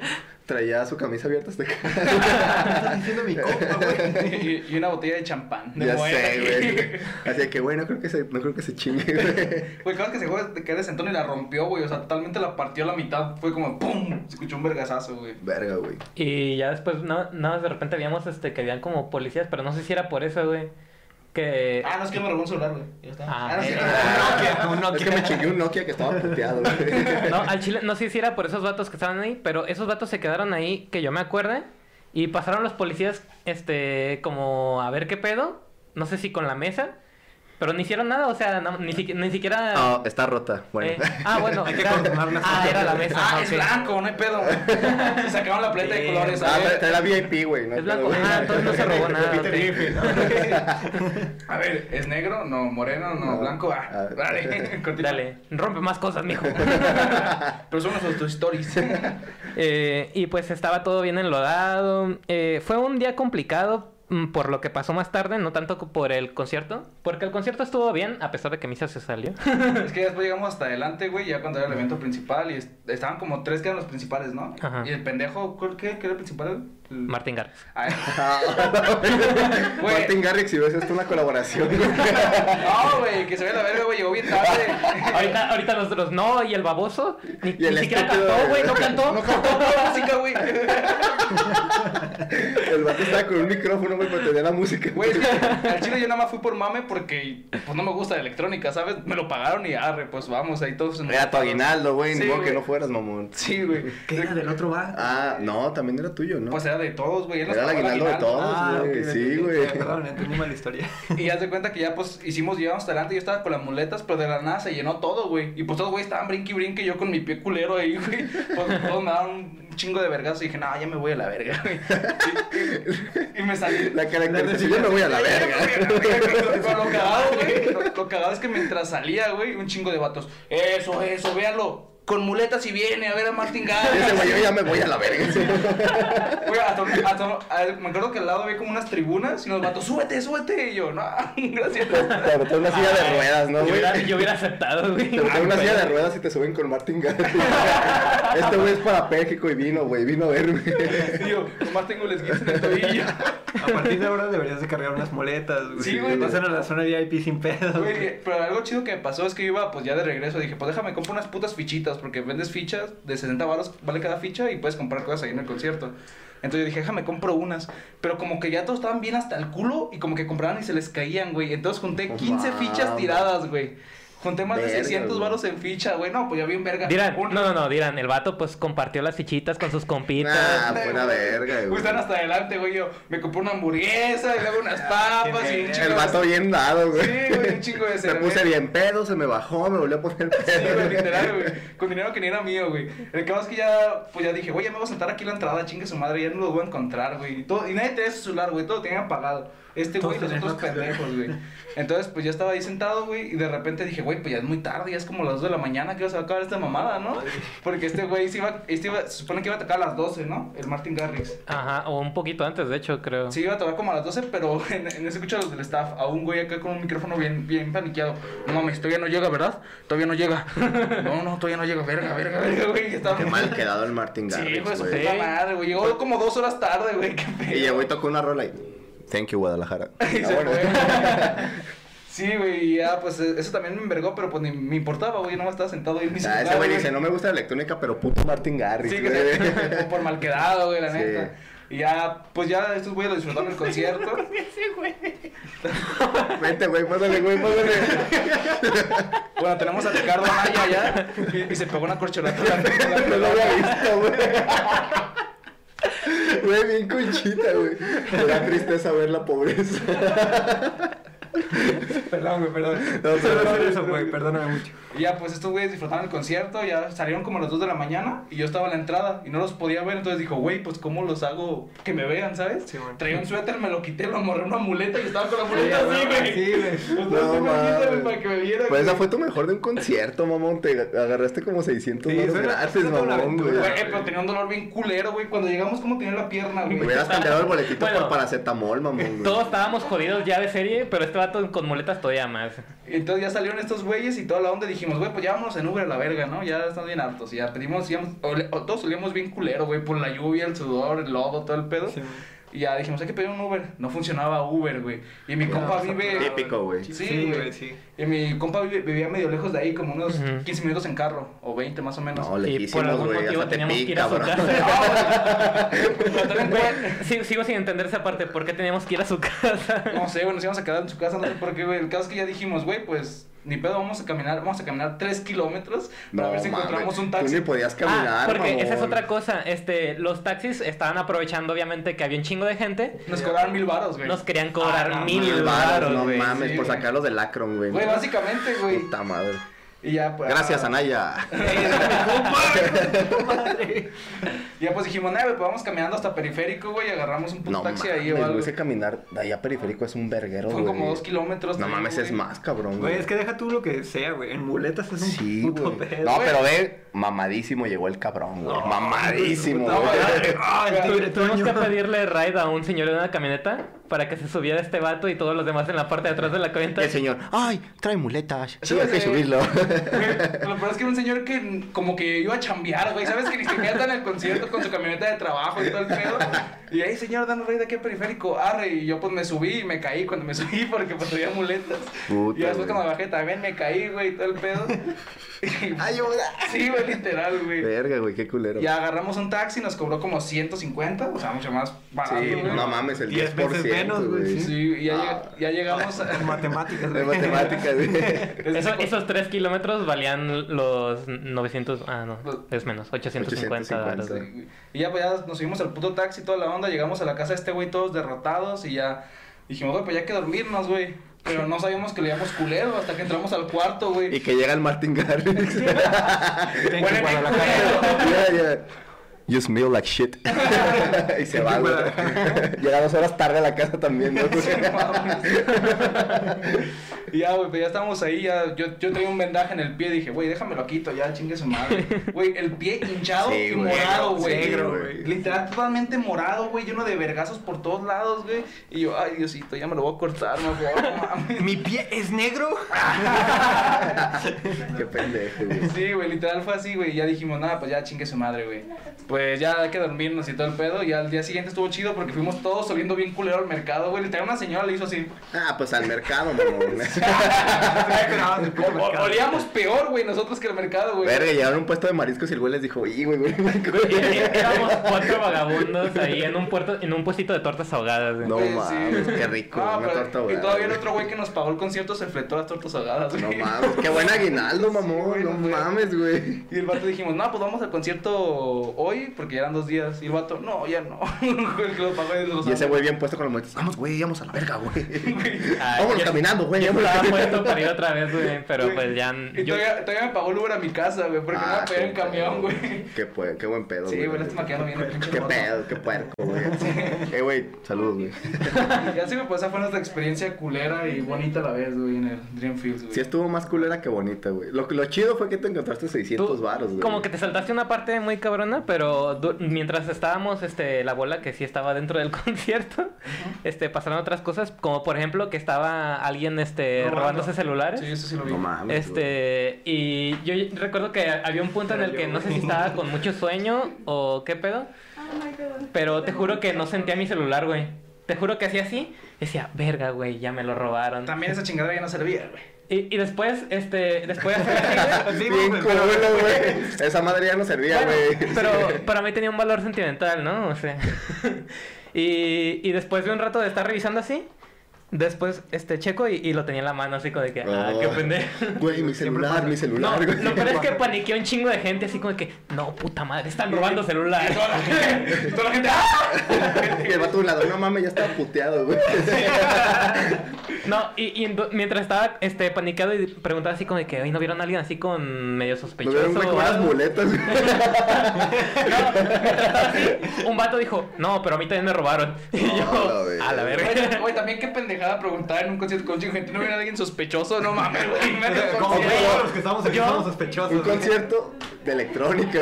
Speaker 3: traía su camisa abierta hasta acá. *laughs*
Speaker 4: Estás diciendo mi copa, güey.
Speaker 1: y, y una botella de champán. De
Speaker 3: ya sé, güey. Así que, güey, no creo que se, no creo que se chingue, güey. *laughs*
Speaker 1: Güey, vez que se fue de caer de sentón y la rompió, güey. O sea, totalmente la partió a la mitad. Fue como ¡pum! Se escuchó un vergazazo, güey.
Speaker 3: Verga, güey.
Speaker 2: Y ya después, no, nada más de repente veíamos este, que habían como policías, pero no sé si era por eso, güey. Que...
Speaker 1: Ah, no, es que me robó un celular, güey. Está.
Speaker 2: Ah,
Speaker 1: no, sí.
Speaker 2: eh,
Speaker 4: Nokia, un Nokia.
Speaker 3: Es que me chingué un Nokia que estaba puteado, güey. *laughs*
Speaker 2: No, al chile, no sé si era por esos vatos que estaban ahí, pero esos vatos se quedaron ahí, que yo me acuerde, y pasaron los policías, este, como a ver qué pedo, no sé si con la mesa, pero no hicieron nada, o sea, no- ni, siqui- ni siquiera...
Speaker 3: No, está rota. Bueno.
Speaker 2: Eh, ah, bueno.
Speaker 4: Hay que
Speaker 2: era-
Speaker 4: confirmar una
Speaker 2: Ah, era la mesa.
Speaker 1: Ah,
Speaker 2: ok.
Speaker 1: es blanco, no hay pedo. Se sacaron la paleta de
Speaker 2: Sí.
Speaker 1: colores.
Speaker 3: Ah, trae la VIP, güey. no
Speaker 2: Es blanco.
Speaker 3: pedo.
Speaker 2: Ah, entonces no se robó nada.
Speaker 4: Peter *laughs*
Speaker 2: ok.
Speaker 4: Griffin, ¿no? *laughs*
Speaker 1: A ver, ¿es negro? No, moreno, no,
Speaker 3: No.
Speaker 1: blanco. Ah,
Speaker 3: Ah.
Speaker 1: dale, *laughs* continúa.
Speaker 2: Dale, rompe más cosas, mijo.
Speaker 1: Pero son nuestros stories.
Speaker 2: Eh, y pues estaba todo bien enlodado. Eh, fue un día complicado por lo que pasó más tarde, no tanto por el concierto. Porque el concierto estuvo bien, a pesar de que Misa se salió. *laughs*
Speaker 1: es que después llegamos hasta adelante, güey, ya cuando era el evento principal. Y est- estaban como tres que eran los principales, ¿no?
Speaker 2: Ajá.
Speaker 1: Y el pendejo, ¿cuál qué? ¿Qué era el principal?
Speaker 2: Martin Garrix.
Speaker 1: Ay,
Speaker 3: Ah, *laughs* *laughs*
Speaker 1: Güey.
Speaker 3: Martin Garrix, si ves esto, una colaboración. *laughs*
Speaker 1: No, güey, que se ve la verga, güey, llegó bien tarde.
Speaker 2: Ahorita, ahorita nosotros, no, y el baboso, ni,
Speaker 3: Y el
Speaker 2: ni siquiera cantó, güey, no cantó.
Speaker 1: No cantó la música, güey.
Speaker 3: El vato estaba con un micrófono, güey, para tener la música.
Speaker 1: Güey, es que al chile yo nada más fui por mame porque pues no me gusta la electrónica, ¿sabes? Me lo pagaron y arre, pues vamos, ahí todos.
Speaker 3: Era tu aguinaldo, güey,
Speaker 1: Sí,
Speaker 3: ni modo que
Speaker 1: güey.
Speaker 3: no fueras, mamón.
Speaker 1: Sí, güey.
Speaker 4: ¿Qué era del otro bar?
Speaker 3: Ah, no, también era tuyo, ¿no?
Speaker 1: Pues era de todos, güey.
Speaker 3: Era el aguinaldo de todos.
Speaker 4: Ah,
Speaker 3: güey, sí, güey.
Speaker 4: Perdón, entendí mal la historia.
Speaker 1: Y haz de cuenta que ya pues hicimos, llegamos hasta adelante, yo estaba con las muletas, pero de la nada se llenó todo, güey. Y pues todos, güey, estaban brinque y brinque, yo con mi pie culero ahí, güey. Pues todos me daban un chingo de vergas y dije, no, ya me voy a la verga, güey. Y, y me salí.
Speaker 3: La caracterización, yo me voy a la verga.
Speaker 1: Con lo cagado, güey. Lo, lo cagado es que mientras salía, güey, un chingo de vatos. Eso, eso, véanlo. Con muletas y viene a ver a Martin *laughs*
Speaker 3: Ese
Speaker 1: Garrix.
Speaker 3: güey, yo ya me voy a la verga. *laughs*
Speaker 1: Güey, hasta, hasta me acuerdo que al lado había como unas tribunas y los vatos, súbete, súbete. Y yo, no, *laughs* gracias.
Speaker 3: Te boté una silla de ruedas, ¿no,
Speaker 2: Yo hubiera, yo hubiera aceptado, güey.
Speaker 3: Te boté una silla de ruedas y te suben con Martin Garrix. Este güey es parapléjico y vino, güey, vino a verme. *laughs*
Speaker 1: Yo, nomás tengo el esguince en el tobillo.
Speaker 4: A partir de ahora deberías de cargar unas muletas, güey.
Speaker 1: Sí, güey.
Speaker 4: Pasan a la zona VIP sin pedos. güey.
Speaker 1: Pero algo chido que me pasó es que yo iba pues ya de regreso. Dije, pues déjame comprar unas putas fichitas porque vendes fichas de 60 baros, vale cada ficha y puedes comprar cosas ahí en el concierto. Entonces yo dije, déjame compro unas. Pero como que ya todos estaban bien hasta el culo y como que compraban y se les caían, güey. Entonces junté
Speaker 3: No
Speaker 1: 15 fichas tiradas, güey. Junté más de
Speaker 3: Verga,
Speaker 1: 600
Speaker 3: güey.
Speaker 1: baros en ficha, güey. No, pues ya bien verga.
Speaker 2: Dirán,
Speaker 1: Un-
Speaker 2: no, no, no, dirán, el vato pues compartió las fichitas con sus compitas.
Speaker 3: Ah, buena verga,
Speaker 1: Pues
Speaker 3: güey.
Speaker 1: están hasta adelante, güey. Yo me compré una hamburguesa y luego unas *laughs* papas y un
Speaker 4: El
Speaker 1: chingo
Speaker 3: El
Speaker 1: de-
Speaker 3: vato bien dado, güey.
Speaker 1: Sí, güey, un chingo de *laughs*
Speaker 3: Me
Speaker 1: cerveza.
Speaker 3: puse bien pedo, se me bajó, me volvió a poner
Speaker 1: Sí, güey,
Speaker 3: pedo. *laughs*
Speaker 1: literal, güey. Con dinero que ni era mío, güey. El que más que ya, pues ya dije, güey, ya me voy a sentar aquí en la entrada, chingue su madre, ya no lo voy a encontrar, güey. Y, todo- y nadie tenía su celular, güey, todo tenía apagado. Este güey y los otros pendejos, güey. Entonces, pues ya estaba ahí sentado, güey, y de repente dije, güey, pues ya es muy tarde, ya es como las 2 de la mañana que se va a acabar esta mamada, ¿no? Porque este güey se iba, este iba, se supone que iba a tocar a las 12, ¿no? El Martin Garrix.
Speaker 2: Ajá, o un poquito antes, de hecho, creo.
Speaker 1: Sí, iba a tocar como a las 12, pero *laughs* en, en ese escucho a los del staff, a un güey acá con un micrófono bien, bien paniqueado. No mames, todavía no llega, ¿verdad? Todavía no llega. *laughs* No, no, todavía no llega. Verga, verga, verga, güey. Estaba...
Speaker 3: Qué mal quedado el Martin
Speaker 1: Sí,
Speaker 3: Garrix,
Speaker 1: puta madre, güey. Llegó como dos horas tarde, güey. Qué pedo.
Speaker 3: Y llegó y tocó una rola y... Thank you, Guadalajara. *laughs* Ah. *laughs*
Speaker 1: Sí, güey, y ya, pues eh, eso también me envergó, pero pues ni me importaba, güey. Yo no estaba sentado ahí en mi
Speaker 3: Ah, ese güey dice, no me gusta la electrónica, pero puto Martin Garrix,
Speaker 1: Sí, que
Speaker 3: güey. *laughs*
Speaker 1: por mal quedado, güey, la
Speaker 3: Sí.
Speaker 1: neta. Y ya, pues ya estos güeyes lo disfrutaron el concierto.
Speaker 3: Vente, güey, pásale, güey, pásale.
Speaker 1: Bueno, tenemos a Ricardo Anaya ya. Y, y se pegó una corcholata.
Speaker 3: No lo había visto, güey. Güey, bien conchita, güey. Me da tristeza ver la pobreza. *laughs* *laughs*
Speaker 4: Perdón, güey, perdón.
Speaker 3: No,
Speaker 4: hacer eso, güey, perdóname mucho.
Speaker 1: Y ya, pues estos güeyes disfrutaron el concierto, ya salieron como a las 2 de la mañana y yo estaba en la entrada y no los podía ver, entonces dijo, güey, pues ¿cómo los hago que me vean, sabes?
Speaker 4: Sí, güey.
Speaker 1: Traía un suéter, me lo quité, lo amarré en una muleta y estaba con la muleta
Speaker 4: Sí,
Speaker 1: así, güey.
Speaker 4: Sí, güey.
Speaker 3: No, mames.
Speaker 1: para que me vieran.
Speaker 3: Pues esa fue tu mejor de un concierto, mamón. Te agarraste como 600
Speaker 4: Sí, una-
Speaker 3: gratis, mamón, güey.
Speaker 4: aventura.
Speaker 1: Güey, pero tenía un dolor bien culero, güey. Cuando llegamos, ¿cómo tenía la pierna, güey?
Speaker 3: Hubieras cambiado el boletito
Speaker 2: Bueno.
Speaker 3: por paracetamol, mamón, güey.
Speaker 2: Todos estábamos jodidos ya de serie, pero este vato con muletas todavía más.
Speaker 1: Entonces ya salieron estos güeyes y toda la onda dijimos, güey, pues ya vámonos en Uber a la verga, ¿no? Ya estamos bien hartos. Y ya pedimos, íbamos, ole- o- todos salíamos bien culero, güey, por la lluvia, el sudor, el lodo, todo el pedo.
Speaker 4: Sí.
Speaker 1: Y ya dijimos, hay que pedir un Uber. No funcionaba Uber, güey. Y mi compa vive.
Speaker 3: Típico, güey.
Speaker 1: Sí, güey.
Speaker 4: sí.
Speaker 1: Y mi compa vive- vivía medio lejos de ahí, como unos
Speaker 2: Ujú.
Speaker 1: 15 minutos en carro, o 20 más o menos.
Speaker 3: No,
Speaker 2: Y por algún motivo teníamos que ir a su
Speaker 3: bro.
Speaker 2: casa. *laughs*
Speaker 1: Cuenta- *laughs*
Speaker 2: Sí, sigo sin entender esa parte. ¿Por qué teníamos que ir a su casa?
Speaker 1: No sé, güey, nos íbamos a quedar en su casa, no sé por qué, güey. El caso es que ya dijimos, güey, pues ni pedo, vamos a caminar, vamos a caminar 3 kilómetros para
Speaker 3: No,
Speaker 1: ver si encontramos un
Speaker 3: Tú
Speaker 1: taxi.
Speaker 3: ni podías caminar,
Speaker 2: ah, porque esa es otra cosa. Este, los taxis estaban aprovechando, obviamente, que había un chingo de gente.
Speaker 1: Nos cobraron mil baros, güey.
Speaker 2: Nos querían cobrar
Speaker 1: Ah, no,
Speaker 2: mil
Speaker 3: Mil
Speaker 2: baros,
Speaker 3: varos, no mames,
Speaker 1: sí,
Speaker 3: por sacarlos del Acron, güey.
Speaker 1: Güey, básicamente, güey.
Speaker 3: Puta madre.
Speaker 1: Y ya, pues.
Speaker 3: Gracias,
Speaker 1: ah,
Speaker 3: Anaya.
Speaker 1: Ya pues dijimos, nah, pues vamos caminando hasta periférico, güey, y agarramos un puto
Speaker 3: No
Speaker 1: taxi
Speaker 3: mames,
Speaker 1: ahí o
Speaker 3: güey,
Speaker 1: algo.
Speaker 3: ese caminar de allá a periférico es un verguero, güey.
Speaker 1: como dos kilómetros.
Speaker 3: No mames, es más, cabrón,
Speaker 4: Güey, es que deja tú lo que sea, güey. En muletas es un
Speaker 3: Sí,
Speaker 4: puto
Speaker 3: güey.
Speaker 4: pedo.
Speaker 3: No,
Speaker 1: güey.
Speaker 3: pero ve, mamadísimo llegó el cabrón, güey.
Speaker 4: No,
Speaker 3: mamadísimo,
Speaker 4: no,
Speaker 3: güey.
Speaker 4: Ah,
Speaker 2: Tuvimos que pedirle ride a un señor en una camioneta para que se subiera este vato y todos los demás en la parte de atrás de la cuenta.
Speaker 3: El señor, ay, trae muletas. Sí,
Speaker 1: Sí,
Speaker 3: hay que subirlo.
Speaker 1: Güey, *laughs* Lo peor es que era un señor que como que iba a chambear, güey. ¿Sabes? Que ni siquiera está en el concierto con su camioneta de trabajo y todo el pedo. Y ahí, señor, dando rey de aquí a periférico. Arre, y yo pues me subí y me caí cuando me subí porque pues traía muletas.
Speaker 3: Puta,
Speaker 1: y después cuando me bajé también me caí, güey, y todo el pedo. *laughs*
Speaker 3: Ayuda.
Speaker 1: Sí, güey, literal, güey.
Speaker 3: Verga, güey, qué culero.
Speaker 1: Y agarramos un taxi, nos cobró como 150, o sea, mucho más barato,
Speaker 3: Sí,
Speaker 1: güey.
Speaker 3: no mames, el 10%,
Speaker 4: Diez veces menos, güey, sí.
Speaker 1: Ya,
Speaker 3: Ah.
Speaker 1: lleg- ya llegamos a...
Speaker 4: En matemáticas,
Speaker 3: De
Speaker 4: güey.
Speaker 3: matemáticas, güey. *laughs*
Speaker 2: Eso- esos 3 kilómetros valían los 900, ah no, es menos, 850 dólares.
Speaker 3: 850.
Speaker 2: güey.
Speaker 1: Sí, güey. Y ya pues ya nos subimos al puto taxi, toda la onda, llegamos a la casa de este güey todos derrotados y ya dijimos, güey, pues ya hay que dormirnos, güey. Pero no sabíamos que le íbamos culero hasta que entramos al cuarto, güey.
Speaker 3: Y que llega el Martin Garrix.
Speaker 1: Huele *laughs*
Speaker 3: yeah. You smell like shit. *laughs* y se va, güey. Llega dos horas tarde a la casa también, ¿no? *laughs*
Speaker 1: Y ya, güey, pues ya estábamos ahí, ya, yo, yo traía un vendaje en el pie, dije, güey, déjamelo quito, ya, chingue su madre. *laughs* Güey, el pie hinchado
Speaker 3: Sí,
Speaker 1: y
Speaker 3: güey.
Speaker 1: morado, güey.
Speaker 3: Negro, güey.
Speaker 1: Literal, totalmente morado, güey, lleno de vergazos por todos lados, güey. Y yo, ay, Diosito, ya me lo voy a cortar, no, no mames.
Speaker 4: Mi pie es negro. *laughs*
Speaker 3: Qué pendejo, güey.
Speaker 1: Sí, güey, literal fue así, güey. Ya dijimos, nada, pues ya chingue su madre, güey. Pues ya hay que dormirnos y todo el pedo. Y al día siguiente estuvo chido porque fuimos todos oliendo bien culero al mercado, güey. Literal, una señora le hizo así.
Speaker 3: Ah, pues al mercado, mamón. *laughs*
Speaker 1: Olíamos peor, güey, nosotros que el mercado, güey.
Speaker 3: Verga, llegaron a un puesto de mariscos y el güey les dijo, y güey, güey. *laughs*
Speaker 2: Éramos cuatro vagabundos ahí en un puerto, en un puestito de tortas ahogadas. güey.
Speaker 3: No mames, qué rico,
Speaker 1: No,
Speaker 3: una
Speaker 1: pero-
Speaker 3: torta
Speaker 1: Y todavía el otro güey que nos pagó el concierto se fletó las tortas ahogadas,
Speaker 3: No mames, qué buen aguinaldo, mamón. no mames, güey.
Speaker 1: Y el vato dijimos, no, pues vamos al concierto hoy, porque ya eran dos días. Y el vato, no, ya no. *laughs* el que lo pagó es de los
Speaker 3: Y ese güey bien puesto con los momentos. Vamos, güey, vamos a la verga, güey. Vámonos caminando, güey. Vámonos
Speaker 2: estaba *laughs* puesto para ir otra vez, güey, pero
Speaker 1: Güey,
Speaker 2: pues ya...
Speaker 1: Y
Speaker 2: yo-
Speaker 1: todavía, todavía me pagó el Uber a mi casa, güey, porque no
Speaker 3: Ah,
Speaker 1: me podía en
Speaker 3: qué
Speaker 1: camión, güey.
Speaker 3: Qué, pue- qué buen pedo,
Speaker 1: Sí,
Speaker 3: güey.
Speaker 1: güey, lástima que ya no viene pinche
Speaker 3: Qué pedo, qué puerco, güey. *laughs* Eh, güey, saludos, güey. *laughs*
Speaker 1: Ya sí, pues esa fue nuestra experiencia culera y bonita a la vez, güey, en el Dreamfields, güey.
Speaker 3: Sí estuvo más culera que bonita, güey. Lo, lo chido fue que te encontraste 600
Speaker 2: Tú,
Speaker 3: varos, güey.
Speaker 2: Como que te saltaste una parte muy cabrona, pero mientras estábamos, este, la bola que sí estaba dentro del concierto, este, pasaron otras cosas, como por ejemplo que estaba alguien, este,
Speaker 1: Robando.
Speaker 2: robándose celulares.
Speaker 1: Sí, eso sí lo vi.
Speaker 3: No mames. güey.
Speaker 2: Este, y yo recuerdo que había un punto en el que no sé si estaba con *laughs* mucho sueño o qué pedo, pero te juro que no sentía mi celular, güey. Te juro que hacía así, decía, verga, güey, ya me lo robaron.
Speaker 1: También esa chingadera ya no servía, güey.
Speaker 2: Y, y después, este, después así, *laughs*
Speaker 4: Sí,
Speaker 3: Bien culo, güey. Esa madre ya no servía,
Speaker 2: Bueno,
Speaker 3: güey.
Speaker 2: pero para mí tenía un valor sentimental, ¿no? O sea. *laughs* y, y después de un rato de estar revisando así, después este checo y, y lo tenía en la mano así como de que, ah,
Speaker 3: Oh.
Speaker 2: qué pendejo.
Speaker 3: Güey, mi celular, mi
Speaker 2: No,
Speaker 3: celular, güey.
Speaker 2: lo peor es que *laughs* paniqueó un chingo de gente así como de que, no, puta madre, están robando
Speaker 1: Y
Speaker 2: celulares.
Speaker 1: toda la gente, toda la gente, ¡ah!
Speaker 3: Y el vato de un lado, no mames, ya estaba puteado, güey. *laughs*
Speaker 2: No, y, mientras estaba este paniqueado y preguntaba así como de que, oye, ¿no vieron a alguien así con medio sospechoso?
Speaker 3: vieron, güey,
Speaker 2: o
Speaker 3: con unas
Speaker 2: algo?"
Speaker 3: muletas, güey. *laughs*
Speaker 2: No, mientras estaba así, un vato dijo, no, pero a mí también me robaron. Y
Speaker 3: No,
Speaker 2: yo,
Speaker 3: la
Speaker 2: a la
Speaker 3: verga.
Speaker 1: Güey, también qué pendejada preguntar en un concierto con de gente. ¿No viene alguien sospechoso? No mames, güey. *laughs*
Speaker 4: Como todos los que estamos aquí
Speaker 2: Yo-
Speaker 4: somos sospechosos.
Speaker 3: Un concierto de electrónica,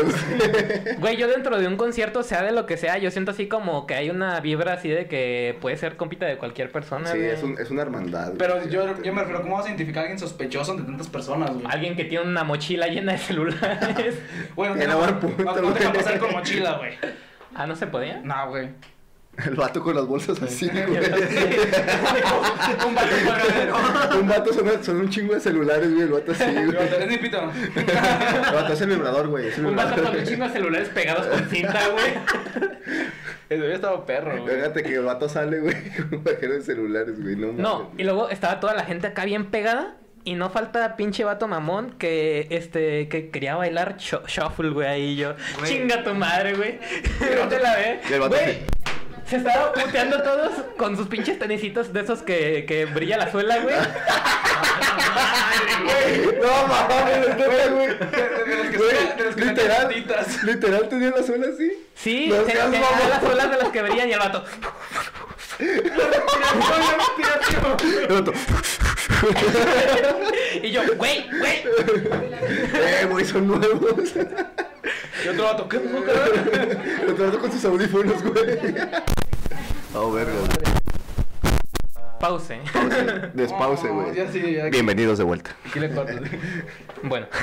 Speaker 3: *laughs*
Speaker 2: güey. Yo dentro de un concierto, sea de lo que sea, yo siento así como que hay una vibra así de que puede ser compita de cualquier persona.
Speaker 3: Sí,
Speaker 2: güey.
Speaker 3: es, un, es una hermandad. güey.
Speaker 1: Pero yo, yo me refiero, ¿cómo vas a identificar a alguien sospechoso entre tantas personas, güey?
Speaker 2: Alguien que tiene una mochila llena de celulares. *laughs*
Speaker 1: Güey, no no, no te va a pasar con mochila, güey.
Speaker 2: ah, ¿no se podía?
Speaker 1: No, güey.
Speaker 3: El vato con las bolsas así, güey. *laughs*
Speaker 2: un vato colgadero. *laughs*
Speaker 3: Un vato son, son un chingo de celulares, güey. El vato así, güey.
Speaker 1: tenés mi pito.
Speaker 3: El vato es el vibrador, güey. Es el
Speaker 2: Un vato con un chingo de celulares pegados con cinta, güey.
Speaker 1: Eso había estado perro, güey.
Speaker 3: Fíjate que el vato sale, güey, *laughs* con un pajero de celulares, güey. No,
Speaker 2: No,
Speaker 3: mames.
Speaker 2: y luego estaba toda la gente acá bien pegada. Y no falta pinche vato mamón que este que quería bailar shu- shuffle, güey, ahí yo. Chinga tu madre, güey. No te la ve.
Speaker 3: Y el vato
Speaker 2: Güey. Se estaba puteando todos con sus pinches tenisitos de esos que, que brilla la suela, güey.
Speaker 3: No mames, güey.
Speaker 1: De los que
Speaker 3: Güey,
Speaker 1: están- de los que están
Speaker 3: literal, literal tenía la suela así.
Speaker 2: Sí,
Speaker 3: No
Speaker 2: tenía las suelas de las que brillan y. El vato, Y yo, güey, güey.
Speaker 3: eh, güey, son nuevos.
Speaker 1: Y otro vato, ¿qué pasó, cabrón?
Speaker 3: El otro vato con sus audífonos, güey. Oh, verga.
Speaker 2: Pause.
Speaker 3: Despause,
Speaker 1: Oh,
Speaker 3: güey.
Speaker 1: ya sí, ya.
Speaker 3: Bienvenidos de vuelta.
Speaker 1: Aquí le corto.
Speaker 2: Bueno. *laughs*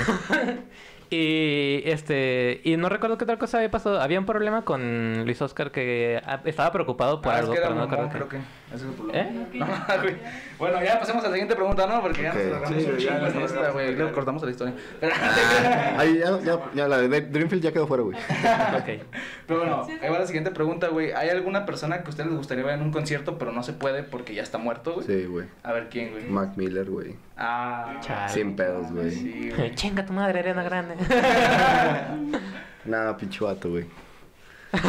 Speaker 2: y este y no recuerdo qué otra cosa había pasado. Había un problema con Luis Oscar que ah, estaba preocupado por
Speaker 1: Ah, es
Speaker 2: algo,
Speaker 1: que era
Speaker 2: pero no
Speaker 1: creo que. Ese es el problema.
Speaker 2: ¿Eh?
Speaker 1: No, *laughs* güey. bueno, ya pasemos a la siguiente pregunta, ¿no? Porque ya nos alargamos
Speaker 4: Sí,
Speaker 1: un
Speaker 4: ya
Speaker 1: esta, güey. Luego cortamos la historia. *laughs* Pero,
Speaker 3: Ahí ya, ya, ya, la de Dreamfield ya quedó fuera, güey. *laughs*
Speaker 2: Ok.
Speaker 1: pero bueno, ahí va la siguiente pregunta, güey. ¿Hay alguna persona que a ustedes les gustaría ver en un concierto, pero no se puede porque ya está muerto, güey?
Speaker 3: Sí, güey.
Speaker 1: A ver quién, güey.
Speaker 3: Mac Miller, güey.
Speaker 1: Ah,
Speaker 2: Chale.
Speaker 3: Sin pedos, güey.
Speaker 1: sí. *laughs*
Speaker 2: Chinga tu madre, Arena Grande. *laughs*
Speaker 3: Nada, pinche vato, güey. *laughs*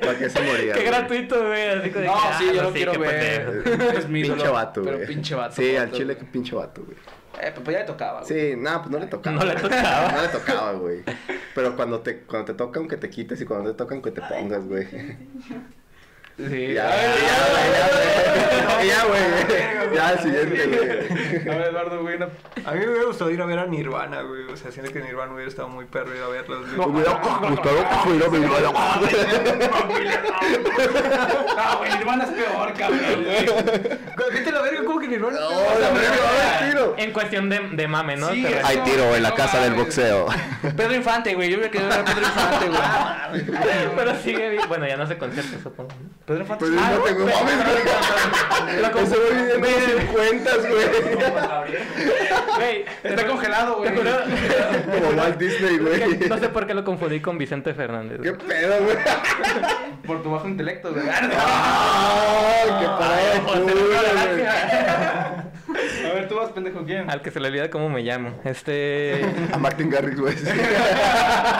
Speaker 3: ¿Para qué se moría?
Speaker 2: Qué
Speaker 3: güey?
Speaker 2: gratuito, güey. Así de
Speaker 1: No,
Speaker 2: que, ah,
Speaker 1: sí, yo lo
Speaker 2: sí,
Speaker 1: quiero ver. Es mi
Speaker 3: Pinche vato, güey.
Speaker 1: Pero pinche vato.
Speaker 3: Sí, al chile, que pinche vato, güey.
Speaker 1: Eh, pues ya le tocaba, güey.
Speaker 3: Sí, nada, pues no le tocaba.
Speaker 2: No le tocaba.
Speaker 3: No le tocaba, güey. Pero cuando te, cuando te toca, aunque te quites y cuando te toca, aunque te pongas, güey.
Speaker 1: Sí.
Speaker 3: Ya, güey, ya, güey. Ya, güey. Ya, el siguiente, güey.
Speaker 1: A ver, Eduardo, güey.
Speaker 4: A mí me hubiera gustado ir a ver a Nirvana, güey. O sea, siento que Nirvana hubiera estado muy perro ir a verlos, güey.
Speaker 3: Me hubiera gustado hermano.
Speaker 1: No, güey, Nirvana es peor, cabrón, güey.
Speaker 4: Vete a la verga, ¿cómo que Nirvana?
Speaker 3: No, la verga, va a tiro.
Speaker 2: En cuestión de, de mame, ¿no?
Speaker 3: Hay tiro en la
Speaker 1: no
Speaker 3: casa del boxeo.
Speaker 1: Pedro Infante, güey. Yo me quedé ver a Pedro Infante, güey. *laughs*
Speaker 2: Pero sigue bien. Bueno, ya no se concierto, supongo. ¿No?
Speaker 1: Pedro Infante.
Speaker 3: Pues no tengo mames, *laughs* güey. Ese güey viviendo en cincuentas, güey.
Speaker 2: Güey,
Speaker 1: Está congelado, güey.
Speaker 3: Como Walt Disney, güey.
Speaker 2: No sé por qué lo confundí con Vicente Fernández.
Speaker 3: ¿Qué pedo, güey?
Speaker 1: Por tu bajo intelecto, güey.
Speaker 3: ¡Ay, qué parada güey!
Speaker 1: Vas, pendejo, ¿quién?
Speaker 2: Al que se le olvida cómo me llamo. Este. *laughs*
Speaker 3: A Martin Garrix, güey. *laughs*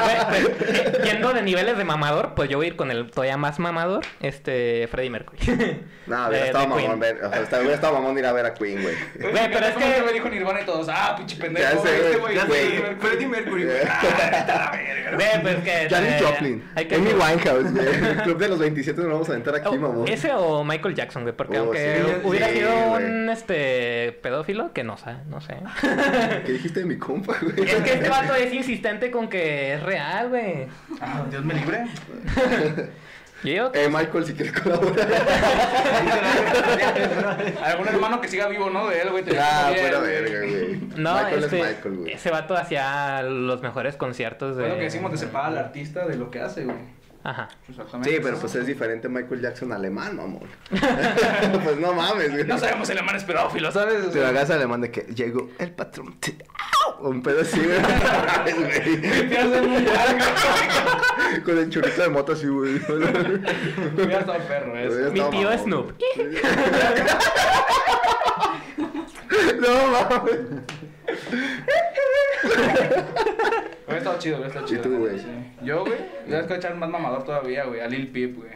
Speaker 2: Güey, pues, yendo de niveles de mamador, pues yo voy a ir con el todavía más mamador, este, Freddie Mercury. *laughs*
Speaker 3: No,
Speaker 2: De-
Speaker 3: hubiera estado mamón ver. O sea, hubiera estado mamón ir a ver a Queen, güey.
Speaker 2: Güey, pero es que-
Speaker 1: me dijo Nirvana y todos, ah, pinche pendejo.
Speaker 3: Ya sé,
Speaker 1: este
Speaker 3: güey,
Speaker 1: güey.
Speaker 3: güey.
Speaker 1: Freddie
Speaker 4: Freddie Mercury, güey.
Speaker 2: Ve, pues que.
Speaker 3: Janis Joplin. Amy Winehouse, güey. El club de los 27 nos vamos a aventar aquí,
Speaker 2: Oh,
Speaker 3: mamón.
Speaker 2: Ese o Michael Jackson, güey, porque
Speaker 3: Oh,
Speaker 2: aunque
Speaker 3: sí,
Speaker 2: hubiera
Speaker 3: sí,
Speaker 2: sido
Speaker 3: güey.
Speaker 2: un este pedófilo, que no sé, no sé. *laughs*
Speaker 3: ¿Qué dijiste de mi compa, güey?
Speaker 2: es que este vato es insistente con que es real, güey.
Speaker 1: Ah, Dios me libre.
Speaker 2: Yo digo que
Speaker 3: Eh, Michael, si quieres colaborar. *laughs*
Speaker 1: Algún hermano que siga vivo, ¿no? De él, güey. te
Speaker 3: Ah, fuera verga, güey.
Speaker 2: no,
Speaker 3: Michael
Speaker 2: este,
Speaker 3: es Michael, güey.
Speaker 2: ese vato hacía los mejores conciertos de
Speaker 1: Fue lo que decimos de separar al artista de lo que hace, güey.
Speaker 2: Ajá.
Speaker 1: Exactamente.
Speaker 3: Sí, pero pues es diferente Michael Jackson alemán, mamón. *laughs* pues no mames, güey.
Speaker 1: No sabemos hermano es pedófilo, ¿sabes? O
Speaker 3: Te
Speaker 1: sea,
Speaker 3: hagas alemán de que llegó el patrón. ¡Au! Un pedo así, güey. *laughs*
Speaker 1: Te hace muy largo.
Speaker 3: Con el chorrito de moto así, güey.
Speaker 1: Hubiera estado perro eso.
Speaker 2: Mi tío
Speaker 3: mamón,
Speaker 2: Snoop. *laughs*
Speaker 3: No mames.
Speaker 1: Hubiera estado chido, hubiera estado
Speaker 3: ¿Y
Speaker 1: chido.
Speaker 3: tú, güey?
Speaker 1: Sí. Yo, güey, voy a escuchar más mamador todavía, güey. A Lil Peep, güey.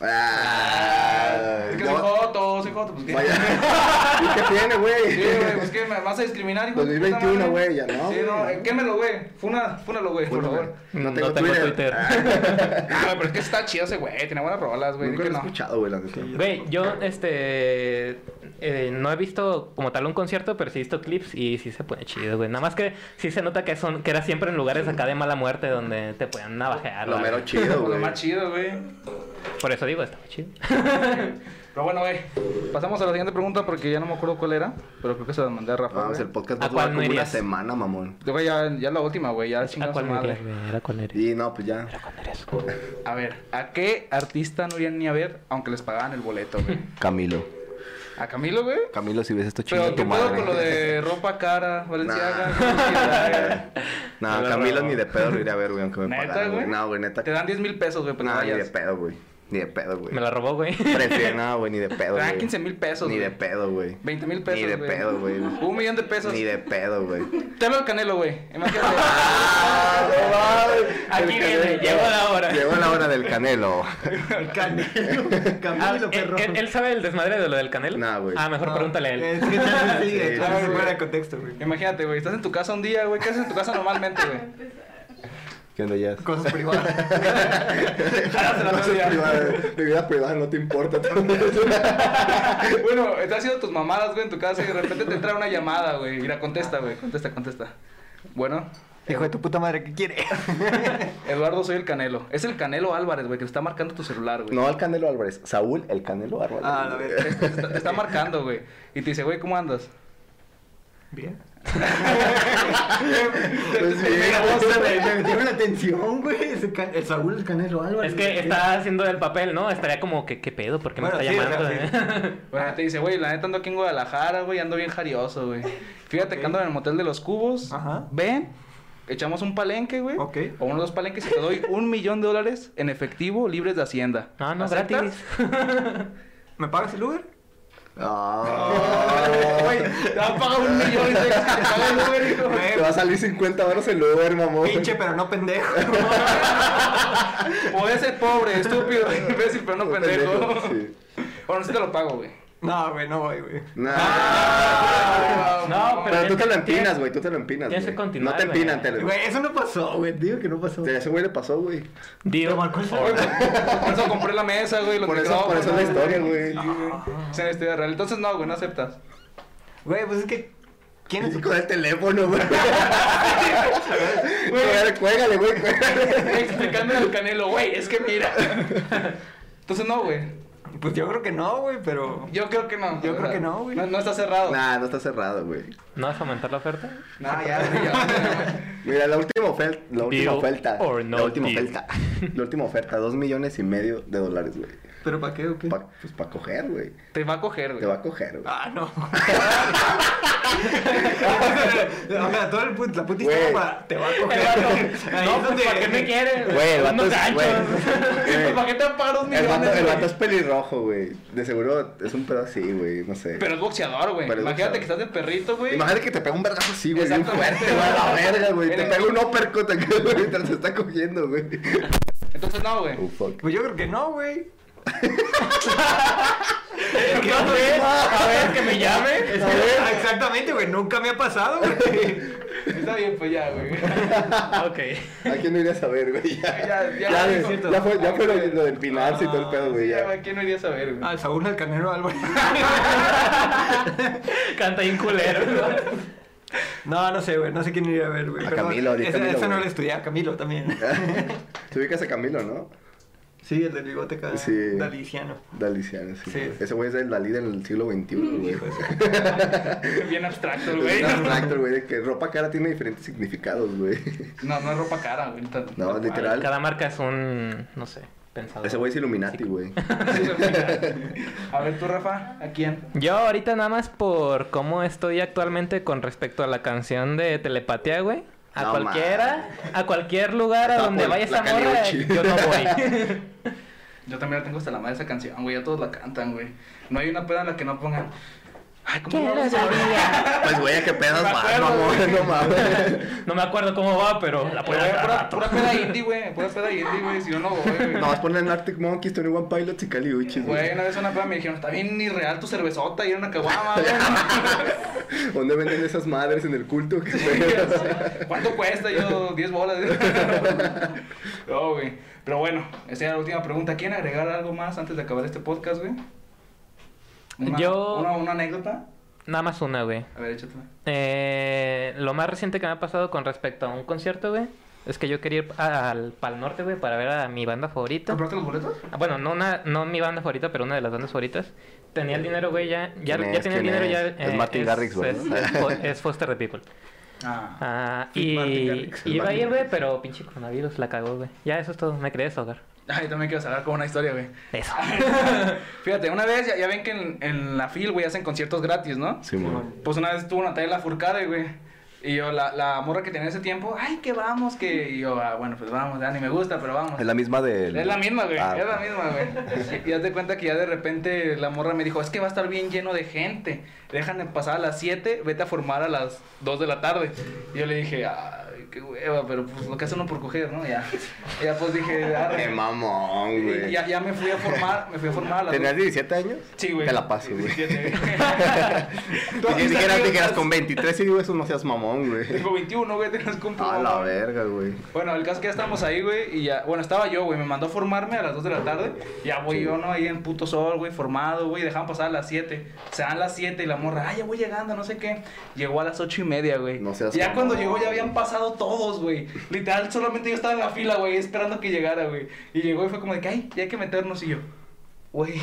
Speaker 3: Ah,
Speaker 1: Es que
Speaker 3: no.
Speaker 1: soy joto, soy joto, pues qué.
Speaker 3: Vaya. *laughs* ¿Y qué tiene, güey?
Speaker 1: Sí, güey, pues que me vas a discriminar, hijo de puta
Speaker 3: 2021,
Speaker 1: madre?
Speaker 3: güey, ya no,
Speaker 1: Sí, no, eh, quémelo, güey. Funa, fúnalo, güey, por favor.
Speaker 3: No
Speaker 2: No
Speaker 3: tengo,
Speaker 2: tengo
Speaker 3: Twitter.
Speaker 2: Twitter.
Speaker 1: Ah, *laughs* pero es que está chido ese güey, tiene buenas rolas, güey.
Speaker 3: Nunca lo he
Speaker 1: no.
Speaker 3: escuchado, güey, la neta.
Speaker 2: Güey, yo este eh, no he visto como tal un concierto, pero sí he visto clips y sí se pone chido, güey. Nada más que sí se nota que son que era siempre en lugares acá de mala muerte donde te pueden navajear.
Speaker 3: Lo mero chido, *laughs*
Speaker 1: Lo
Speaker 3: güey.
Speaker 1: más chido, güey.
Speaker 2: Por eso digo, estaba chido. *laughs*
Speaker 1: Pero bueno, güey. Pasamos a la siguiente pregunta porque ya no me acuerdo cuál era. Pero creo que se la mandé a Rafa.
Speaker 3: Vamos,
Speaker 1: güey.
Speaker 3: el podcast
Speaker 2: ¿A
Speaker 3: va a durar
Speaker 2: no
Speaker 3: como una semana, mamón.
Speaker 1: Güey, ya, ya la última, güey. Ya
Speaker 2: ¿A
Speaker 1: chingada su madre.
Speaker 2: ¿Era cuál eres?
Speaker 3: Y no, pues ya.
Speaker 2: ¿Era cuál eres?
Speaker 1: A ver, ¿a qué artista no irían ni a ver aunque les pagaban el boleto, güey?
Speaker 3: Camilo.
Speaker 1: ¿A Camilo, güey?
Speaker 3: Camilo, si ves esto
Speaker 1: Pero
Speaker 3: chingo
Speaker 1: ¿qué
Speaker 3: tu *laughs*
Speaker 1: pedo con lo de ropa cara, Valenciaga?
Speaker 3: No,
Speaker 2: Me lo
Speaker 3: Camilo ni de pedo lo iré a ver, güey, aunque me
Speaker 1: ¿Neta,
Speaker 3: pagaran,
Speaker 1: güey?
Speaker 3: güey. No, güey, neta.
Speaker 1: Te dan 10 mil pesos, güey, para
Speaker 3: No, ni de pedo, güey. Ni de pedo, güey.
Speaker 2: Me la robó, güey.
Speaker 3: Prefiero, no, güey, ni de *laughs* pedo,
Speaker 1: Te dan
Speaker 3: güey.
Speaker 1: 15 mil pesos,
Speaker 3: Ni de pedo, güey.
Speaker 1: 20 mil pesos,
Speaker 3: Ni de pedo, güey.
Speaker 1: Un millón de pesos.
Speaker 3: Ni de pedo, güey.
Speaker 1: Te hablo el Canelo, güey. Imagínate. *laughs*
Speaker 3: Ah, no mames.
Speaker 2: Aquí
Speaker 3: El
Speaker 2: viene,
Speaker 3: Canelo.
Speaker 2: llegó la hora.
Speaker 3: Llegó la hora del canelo.
Speaker 4: Canelo.
Speaker 2: Ah,
Speaker 4: Camilo,
Speaker 2: ¿él,
Speaker 4: perro.
Speaker 2: él- él sabe el desmadre de lo del canelo?
Speaker 3: No, güey.
Speaker 2: Ah, mejor pregúntale a él.
Speaker 4: Es que
Speaker 3: Sí, sí.
Speaker 4: fuera de contexto, güey.
Speaker 1: Imagínate, güey. Estás en tu casa un día, güey. ¿Qué haces en tu casa normalmente, güey?
Speaker 3: ¿Qué onda ya?
Speaker 4: Cosas *laughs* privadas.
Speaker 1: El
Speaker 3: Cosas privadas. Mi vida privada no te importa. *laughs* *laughs*
Speaker 1: Bueno, estás haciendo tus mamadas, güey, en tu casa y de repente te entra una llamada, güey. Mira, contesta, güey. Contesta, contesta. Bueno.
Speaker 4: Hijo de tu puta madre, ¿qué quiere?
Speaker 1: Eduardo, soy el Canelo. Es el Canelo Álvarez, güey, que te está marcando tu celular, güey.
Speaker 3: No al Canelo Álvarez. Saúl, el Canelo Álvarez.
Speaker 4: Ah, la
Speaker 3: güey.
Speaker 4: verga.
Speaker 1: Te está, te está marcando, güey. Y te dice, güey, ¿cómo andas?
Speaker 4: Bien.
Speaker 3: Pues
Speaker 4: me metieron la atención, güey. El Saúl, el Canelo Álvarez.
Speaker 2: Es que está haciendo el papel, ¿no? Estaría como que, ¿qué pedo? ¿Por qué
Speaker 4: Bueno,
Speaker 2: me está
Speaker 4: sí,
Speaker 2: llamando? eh? *laughs*
Speaker 1: Bueno, te dice, güey, la neta ando aquí en Guadalajara, güey, ando bien jarioso, güey. Fíjate
Speaker 4: Ok.
Speaker 1: que ando en el motel de los cubos.
Speaker 4: Ajá.
Speaker 1: Ven, echamos un palenque, güey.
Speaker 4: Ok.
Speaker 1: O unos dos palenques y te doy un millón de dólares en efectivo libres de Hacienda.
Speaker 2: No, no,
Speaker 1: ¿Aceptas?
Speaker 2: gratis. *laughs*
Speaker 4: ¿Me pagas el Uber?
Speaker 3: Ah.
Speaker 1: Güey, te va a pagar un millón paga el Uber, hijo.
Speaker 4: Güey,
Speaker 3: Te va a salir 50 horas el Uber, mamón.
Speaker 4: Pinche, pero no pendejo.
Speaker 1: Puede ser pobre, estúpido, imbécil, pero no pendejo.
Speaker 3: Sí.
Speaker 1: Bueno, sí te lo pago, güey.
Speaker 4: No, güey, no voy, güey.
Speaker 3: Nah.
Speaker 2: No,
Speaker 3: pero tú
Speaker 2: tienes
Speaker 3: te lo empinas, güey. Tú te lo empinas.
Speaker 2: tienes que
Speaker 3: güey.
Speaker 2: continuar,
Speaker 3: No te
Speaker 2: güey.
Speaker 3: empinan, te lo.
Speaker 4: Güey, eso no pasó, güey. Digo que no pasó.
Speaker 3: A ese güey le pasó, güey.
Speaker 4: El
Speaker 1: Güey, Por eso compré la mesa, güey.
Speaker 3: Por eso, por eso es la historia, güey.
Speaker 1: Sí, güey. Es una historia real. Entonces, no, güey, no aceptas.
Speaker 4: Güey, pues es que. ¿Quién es
Speaker 3: con el teléfono, güey. Cuégale, *laughs* cuégale, güey.
Speaker 1: Explicándole al canelo, güey, es que mira. Entonces, no, güey.
Speaker 4: Pues yo creo que no, güey, pero.
Speaker 1: Yo creo que no.
Speaker 4: Yo creo que no, güey.
Speaker 1: No, no está cerrado.
Speaker 3: Nah, no está cerrado, güey.
Speaker 2: ¿No vas a aumentar la oferta?
Speaker 1: No, ya, ya. *laughs*
Speaker 3: Mira, la última oferta. La última
Speaker 2: Deal
Speaker 3: oferta.
Speaker 2: or no
Speaker 3: la última
Speaker 2: deal.
Speaker 3: oferta. *laughs* La última oferta, dos millones y medio de dólares, güey.
Speaker 4: ¿Pero para qué o qué?
Speaker 3: Pa- pues para coger, güey.
Speaker 1: Te va a coger, güey.
Speaker 3: Te va a coger, güey.
Speaker 4: Ah, no. *laughs* o sea, todo el put, la puta historia para. Te va a coger. Ahí
Speaker 2: No,
Speaker 4: es
Speaker 2: pues
Speaker 4: donde-
Speaker 2: ¿para qué me quieres?
Speaker 3: Güey, el vato es- güey.
Speaker 1: Pues, ¿Para qué te pagar dos
Speaker 3: El
Speaker 1: millones,
Speaker 3: vato, el vato es pelirrojo, güey. De seguro es un pedo así, güey. No sé.
Speaker 1: Pero es boxeador, güey. Imagínate
Speaker 3: boxeador.
Speaker 1: que estás de perrito, güey.
Speaker 3: Imagínate que te pega un vergazo así, güey. Fuerte, güey. A la verga, güey. Te pega un uppercut acá, güey. Mientras te está cogiendo, güey.
Speaker 1: Entonces, no, güey.
Speaker 3: Oh, fuck.
Speaker 4: Pues yo creo que no, güey.
Speaker 2: Que, a ver, a ver, que me llame.
Speaker 4: Es que, ah, exactamente, güey. Nunca me ha pasado, güey. *laughs*
Speaker 1: Está bien, pues ya, güey.
Speaker 2: Ok.
Speaker 3: ¿A quién no iría a saber, güey? Ya,
Speaker 1: Ya, ya,
Speaker 3: ya,
Speaker 1: es
Speaker 3: ya,
Speaker 4: cierto.
Speaker 3: fue, ya fue lo, lo de empinarse y todo el pedo, güey.
Speaker 1: Sí, ya,
Speaker 3: Ya.
Speaker 1: güey, ¿quién no iría a saber, güey?
Speaker 4: Al Saúl al Canelo Álvarez. *laughs*
Speaker 2: Canta bien culero.
Speaker 4: No, no sé, güey. No sé quién iría a ver, güey.
Speaker 3: A. Camilo,
Speaker 4: Esa,
Speaker 3: Camilo,
Speaker 4: esa no
Speaker 3: güey.
Speaker 4: la estudié, a Camilo también. *laughs*
Speaker 3: Te ubicas a Camilo, ¿no?
Speaker 4: Sí, el del bigote acá.
Speaker 3: Sí.
Speaker 4: Daliciano.
Speaker 3: Daliciano, sí.
Speaker 4: Sí.
Speaker 3: Ese güey es el Dalí del siglo XXI, güey.
Speaker 4: De su- *laughs*
Speaker 1: Bien abstracto, güey.
Speaker 3: un abstracto, güey, de que ropa cara tiene diferentes significados, güey.
Speaker 1: No, no es ropa cara, güey.
Speaker 3: No, literal.
Speaker 2: Cada marca es un, no sé, pensado.
Speaker 3: Ese güey es Illuminati, güey. *laughs*
Speaker 1: A ver, tú, Rafa, ¿a quién?
Speaker 2: Yo ahorita nada más por cómo estoy actualmente con respecto a la canción de Telepatía, güey. A
Speaker 3: No,
Speaker 2: cualquiera, a cualquier lugar a
Speaker 3: Está
Speaker 2: donde vaya esa morra, yo no voy. *laughs*
Speaker 1: Yo también la tengo hasta la madre esa canción, güey. Ya todos la cantan, güey. No hay una peda en la que no pongan. Ay, ¿cómo no vamos a ver?
Speaker 3: Pues, güey, ¿a qué pedas mamón?
Speaker 1: güey.
Speaker 3: No *laughs* mames.
Speaker 2: No me acuerdo cómo va, pero la puedo
Speaker 1: Pura,
Speaker 2: cantar.
Speaker 1: pura, pura peda indie, güey. Pura peda indie, güey. Si yo no voy, güey.
Speaker 3: No, vas a poner en Arctic Monkeys, Tony One Pilots y Caliuchis,
Speaker 1: Güey,
Speaker 3: güey.
Speaker 1: una vez una peda me dijeron, está bien irreal tu cervezota y era una caguama, güey. *laughs*
Speaker 3: ¿Dónde venden esas madres en el culto? *laughs* ¿Qué.
Speaker 1: ¿Cuánto cuesta? Yo, 10 bolas. No, güey. Pero bueno, esa era la última pregunta. ¿Quieren agregar algo más antes de acabar este podcast, güey? Una-
Speaker 2: Yo-
Speaker 1: Una, una anécdota.
Speaker 2: Nada más una, güey.
Speaker 1: A ver, échate.
Speaker 2: Eh, lo más reciente que me ha pasado con respecto a un concierto, güey, es que yo quería ir al Pal Norte, güey, para ver a mi banda favorita.
Speaker 1: ¿Compraste los boletos?
Speaker 2: Ah, Bueno, no, una, no mi banda favorita, pero una de las bandas favoritas. Tenía el dinero, güey, ya. Ya,
Speaker 3: ¿Quién
Speaker 2: ya
Speaker 3: es?
Speaker 2: tenía el
Speaker 3: ¿Quién
Speaker 2: dinero,
Speaker 3: es?
Speaker 2: ya.
Speaker 3: Es Martin Garrix, güey,
Speaker 2: es, es Foster the People.
Speaker 1: Ah.
Speaker 2: Ah, y iba a ir, güey, pero pinche coronavirus la cagó, güey. Ya, eso es todo. Me quería deshogar.
Speaker 1: Ay, también quiero saber con una historia, güey.
Speaker 2: Eso. *laughs*
Speaker 1: Fíjate, una vez ya, ya ven que en, en la FIL, güey, hacen conciertos gratis, ¿no?
Speaker 3: Sí, mon.
Speaker 1: Pues una vez tuvo Natalia Furcade, güey. Y yo, la, la morra que tenía ese tiempo, ay, que vamos, que. Y yo, ah, bueno, pues vamos, ya ni me gusta, pero vamos.
Speaker 3: Es la misma del...
Speaker 1: Es la misma, güey.
Speaker 3: Ah,
Speaker 1: es la misma, güey. Y haz de cuenta que ya de repente la morra me dijo, es que va a estar bien lleno de gente. Déjame pasar a las 7, vete a formar a las 2 de la tarde. Y yo le dije, ay, qué hueva, pero pues lo que hace uno por coger, ¿no? Ya. Ya pues dije, arre.
Speaker 3: Qué mamón, güey.
Speaker 1: ya, ya me fui a formar, me fui a formar a las
Speaker 3: ¿Tenías
Speaker 1: dos-
Speaker 3: 17 años?
Speaker 1: Sí, güey.
Speaker 3: Te la paso, güey.
Speaker 1: 17, güey. Tú
Speaker 3: Si dijeras, dijeras con 23 y digo eso, no seas mamón, güey.
Speaker 1: Tengo 21, güey, tienes *laughs* cumplo.
Speaker 3: A la verga, güey.
Speaker 1: Bueno, el caso es que ya estábamos ahí, güey, y ya, bueno, estaba yo, güey, me mandó a formarme a las 2 de la tarde, ya voy yo, ¿no? Ahí en puto sol, güey, formado, güey, dejaban pasar a las 7, se dan las 7 y la morra, ay, ya voy llegando, no sé qué, llegó a las 8 y media, güey.
Speaker 3: No seas
Speaker 1: Ya
Speaker 3: mamón.
Speaker 1: cuando llegó ya habían pasado todos, güey. Literal, solamente yo estaba en la fila, güey, esperando que llegara, güey. Y llegó y fue como de que, ay, ya hay que meternos. Y yo, güey,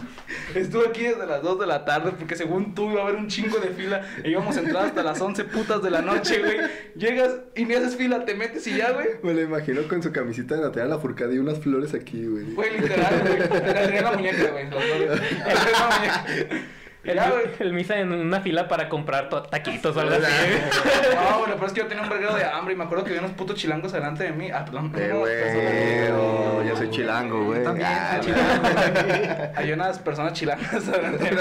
Speaker 1: *laughs* estuve aquí desde las 2 de la tarde porque según tú iba a haber un chingo de fila. E íbamos a entrar hasta las 11 putas de la noche, güey. Llegas y ni haces fila, te metes y ya, güey.
Speaker 3: Me lo imagino con su camisita de Natalia Lafourcade y unas flores aquí, güey.
Speaker 1: Güey, literal, güey. Traía la muñeca, güey. flores. La muñeca.
Speaker 2: El, el misa en una fila para comprar to- taquitos o algo así. güey.
Speaker 1: No, *laughs* bueno, pero es que yo tenía un verguero de hambre y me acuerdo que había unos putos chilangos delante de mí. Ah, perdón.
Speaker 3: Eh,
Speaker 1: no,
Speaker 3: güey, yo soy chilango, güey.
Speaker 4: También,
Speaker 3: Ah,
Speaker 4: soy
Speaker 1: Hay unas personas chilangas delante de mí.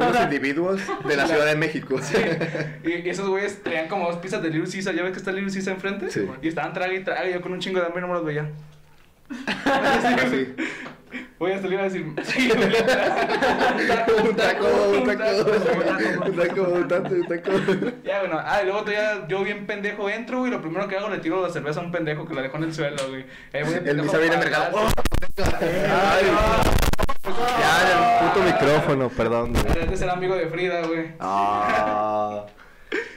Speaker 3: unos individuos de la Ciudad de México.
Speaker 1: Y, y esos güeyes traían como dos pizzas de Little Caesar. ¿Ya ves que está Little Caesar enfrente?
Speaker 3: Sí.
Speaker 1: Y estaban trague y trague. Yo con un chingo de hambre no me los veía.
Speaker 3: Así.
Speaker 1: Voy hasta le iba a decir. *laughs* Sí.
Speaker 3: Un taco, un taco, un taco, un taco, un taco.
Speaker 1: Ya, bueno, ah, y luego todavía yo bien pendejo entro, güey, lo primero que hago le tiro la cerveza a un pendejo que la dejó en el suelo, güey. Eh,
Speaker 3: El Misa viene
Speaker 1: atrás.
Speaker 3: Ay, ya, el puto micrófono, perdón. güey.
Speaker 1: De ser amigo de Frida, güey.
Speaker 3: Ah,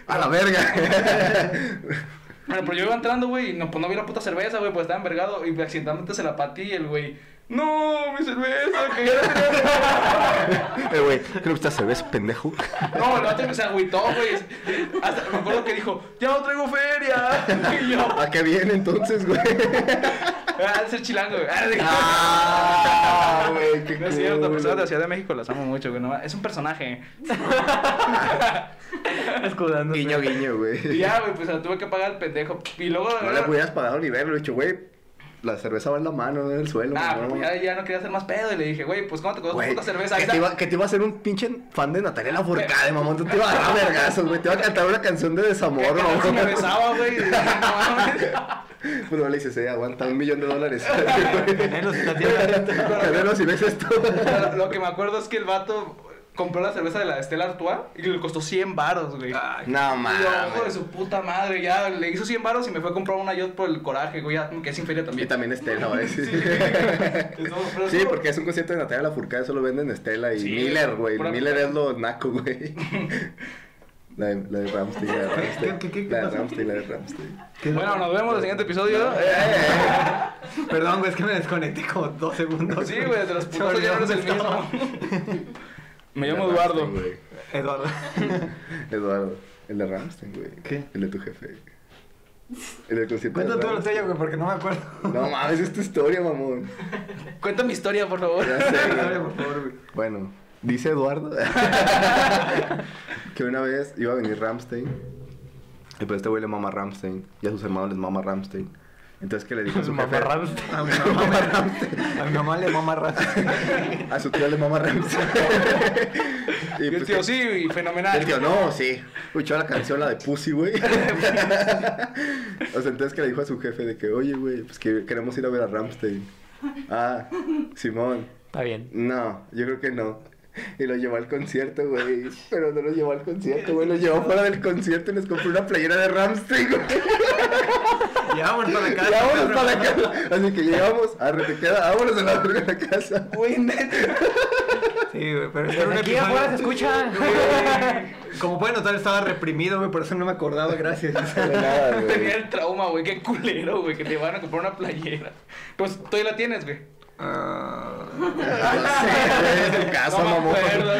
Speaker 3: a la verga. *laughs*
Speaker 1: Bueno, pero yo iba entrando, güey, y no, pues no vi la puta cerveza, güey, pues estaba envergado y accidentalmente se la patí y el güey, no, mi cerveza, que ya la tenía. *laughs*
Speaker 3: Eh, güey, creo que esta cerveza, pendejo.
Speaker 1: No, el otro se agüitó, güey. Hasta me acuerdo que dijo, ya no traigo feria. Y yo,
Speaker 3: ¿A qué viene entonces, güey?
Speaker 1: ah, es el chilango, güey. Ah, *laughs* No es cierto, personas de la Ciudad de México las amo mucho, güey. no, es un personaje. *laughs*
Speaker 2: Escudándose.
Speaker 3: Guiño, guiño,
Speaker 1: Y
Speaker 3: güey.
Speaker 1: ya, güey, pues se la tuve que pagar el pendejo. Y luego.
Speaker 3: No le hubieras pagado ni verlo, dicho, güey. La cerveza va en la mano, no en el suelo.
Speaker 1: Ah,
Speaker 3: mamón.
Speaker 1: pues ya, ya no quería hacer más pedo. Y le dije, güey, pues ¿cómo te costó puta cerveza?
Speaker 3: Que, te iba, que te iba a hacer un pinche fan de Natalia Lafourcade, mamón. Tú te ibas a dar vergazos, güey. Te iba a cantar una canción de desamor,
Speaker 1: Que- que
Speaker 3: mamón.
Speaker 1: si me besaba, güey. *laughs*
Speaker 3: Pero le dices, eh, aguanta un millón de dólares. *laughs*
Speaker 4: Canelo se está haciendo ahorita.
Speaker 3: Canelo, si ves esto.
Speaker 1: Lo- Lo que me acuerdo es que el vato compró la cerveza de la Estela Artois y le costó 100 varos, güey.
Speaker 4: Ay,
Speaker 3: No,
Speaker 1: yo, hijo de
Speaker 3: mames.
Speaker 1: su puta madre, ya le hizo 100 varos y me fue a comprar una yacht por el coraje, güey, ya que es sin feria
Speaker 3: Y
Speaker 1: también.
Speaker 3: también Estela, *laughs* güey. Sí, porque es un concierto de Natalia Lafourcade, solo venden Estela y
Speaker 1: Sí,
Speaker 3: Miller, güey. Miller es lo naco, güey. *laughs* La de, la de Ramstein, la de Ramstein.
Speaker 4: ¿Qué- qué- qué
Speaker 3: La de? Ramstein, la de Ramstein.
Speaker 1: Bueno, nos vemos en el siguiente episodio.
Speaker 4: Perdón, güey, es que me desconecté como dos segundos.
Speaker 1: Sí, güey, de los putos ya no eres el mismo. Me llamo Eduardo.
Speaker 4: Eduardo. *laughs*
Speaker 3: Eduardo. El de Ramstein, güey.
Speaker 4: ¿Qué?
Speaker 3: El de tu jefe. El del concierto
Speaker 4: Cuenta tú lo tuyo, güey, porque no me acuerdo.
Speaker 3: No mames, es tu historia, mamón.
Speaker 1: Cuenta mi historia, por favor.
Speaker 3: Ya sé,
Speaker 4: por favor, güey.
Speaker 3: Bueno, dice Eduardo *laughs* que una vez iba a venir Ramstein. Y pues este güey le mama Ramstein. Y a sus hermanos les mama Ramstein. Entonces, ¿qué le dijo a su jefe?
Speaker 4: A mi mamá, a mi mamá le mama raza. *laughs*
Speaker 3: A su tío le mama Ramstein. *laughs*
Speaker 1: Y el
Speaker 3: pues,
Speaker 1: tío,
Speaker 3: que-
Speaker 1: sí, fenomenal.
Speaker 3: El tío, no, sí. Escuchó la canción, la de Pussy, güey. *laughs* o sea, entonces que le dijo a su jefe de que, oye, güey, pues que queremos ir a ver a Ramstein. Ah, Simón.
Speaker 2: Está bien.
Speaker 3: No, yo creo que no. *laughs* Y lo llevó al concierto, güey. Pero no lo llevó al concierto, güey. Lo llevó fuera del concierto y nos compró una playera de Ramstein, güey.
Speaker 4: Y vámonos para la casa.
Speaker 3: Vámonos para la casa. Así que llegamos, arre, te queda, vámonos a la la casa.
Speaker 1: Güey, neta.
Speaker 4: Sí, güey, pero era un
Speaker 2: Desde aquí afuera se escucha.
Speaker 4: Güey, Como pueden notar, estaba reprimido, güey, por eso no me acordaba, gracias.
Speaker 3: De nada,
Speaker 1: Tenía el trauma, güey. Qué culero, güey, que te van a comprar una playera. Pues ya la tienes, güey.
Speaker 4: Ah,
Speaker 3: No sé, güey, es el caso,
Speaker 1: no me
Speaker 3: mamón.
Speaker 1: acuerdo.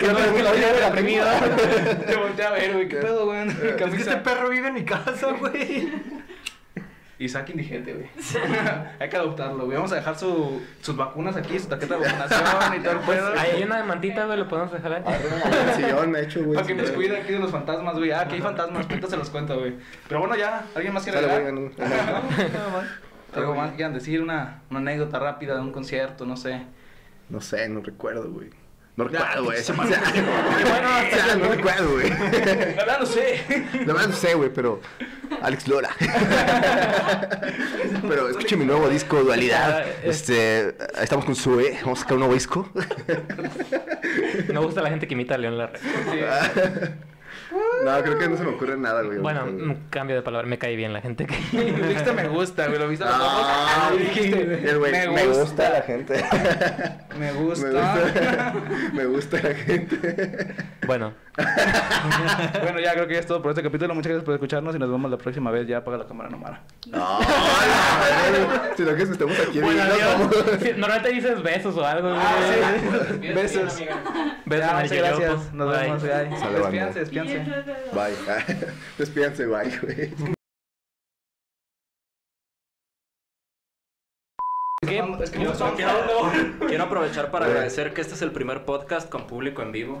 Speaker 3: ¿Qué
Speaker 2: No, es que lo tiene reprimido.
Speaker 1: Te volteé a ver, güey. ¿Qué pedo, güey?
Speaker 4: es que este perro vive en mi casa, güey.
Speaker 1: Isaac indigente, güey. Hay que adoptarlo, güey. Vamos a dejar su, sus vacunas aquí, su tarjeta de vacunación y todo el pedo.
Speaker 2: Ahí hay una mantita, güey, lo podemos dejar ahí.
Speaker 3: El sillón hecho, güey.
Speaker 1: Para que nos cuide aquí de los fantasmas, güey. Ah, aquí hay fantasmas, ahorita se los cuento, güey. Pero bueno, ya, ¿alguien más quiere
Speaker 3: no.
Speaker 1: Algo más que quieran decir, una, una anécdota rápida de un concierto, no sé.
Speaker 3: No sé, no recuerdo, güey. No recuerdo, güey. Se me hace años. O sea, no recuerdo, güey. *laughs*
Speaker 1: La verdad, no sé.
Speaker 3: La verdad no sé, güey, pero... Alex Lora. *laughs* pero escuche mi nuevo disco, Dualidad. Este... Estamos con Sue. Vamos a sacar un nuevo disco. *laughs*
Speaker 2: Me gusta la gente que imita a León Larre.
Speaker 1: Sí.
Speaker 3: No, creo que no se me ocurre nada, güey.
Speaker 2: Bueno, cambio de palabra. Me cae bien la gente que... *laughs*
Speaker 1: Dijiste me gusta, güey. Lo viste
Speaker 3: Ah,
Speaker 1: dijiste,
Speaker 3: El güey, me, gusta la gente.
Speaker 1: Me *laughs*
Speaker 3: Me
Speaker 1: gusta. *laughs*
Speaker 3: me gusta la gente.
Speaker 2: Bueno,
Speaker 1: bueno, ya creo que ya es todo por este capítulo. Muchas gracias por escucharnos y nos vemos la próxima vez. Ya apaga la cámara, Nomara.
Speaker 3: No, sino que si estamos aquí
Speaker 2: bueno. Sí, Normalmente dices besos o algo. güey.
Speaker 1: Ah, Besos.
Speaker 2: Besos,
Speaker 1: Ya,
Speaker 2: Mari
Speaker 1: muchas gracias. Nos
Speaker 2: Bye.
Speaker 1: vemos. Despídense, despídense.
Speaker 3: Bye. *laughs* Despídense, bye, güey.
Speaker 2: ¿Qué?
Speaker 1: Es que
Speaker 5: Yo, quiero, quiero aprovechar para agradecer que este es el primer podcast con público en vivo.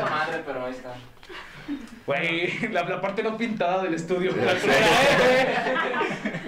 Speaker 5: madre, pero ahí está.
Speaker 1: Güey, la, la parte no pintada del estudio. *laughs* La eh. *laughs*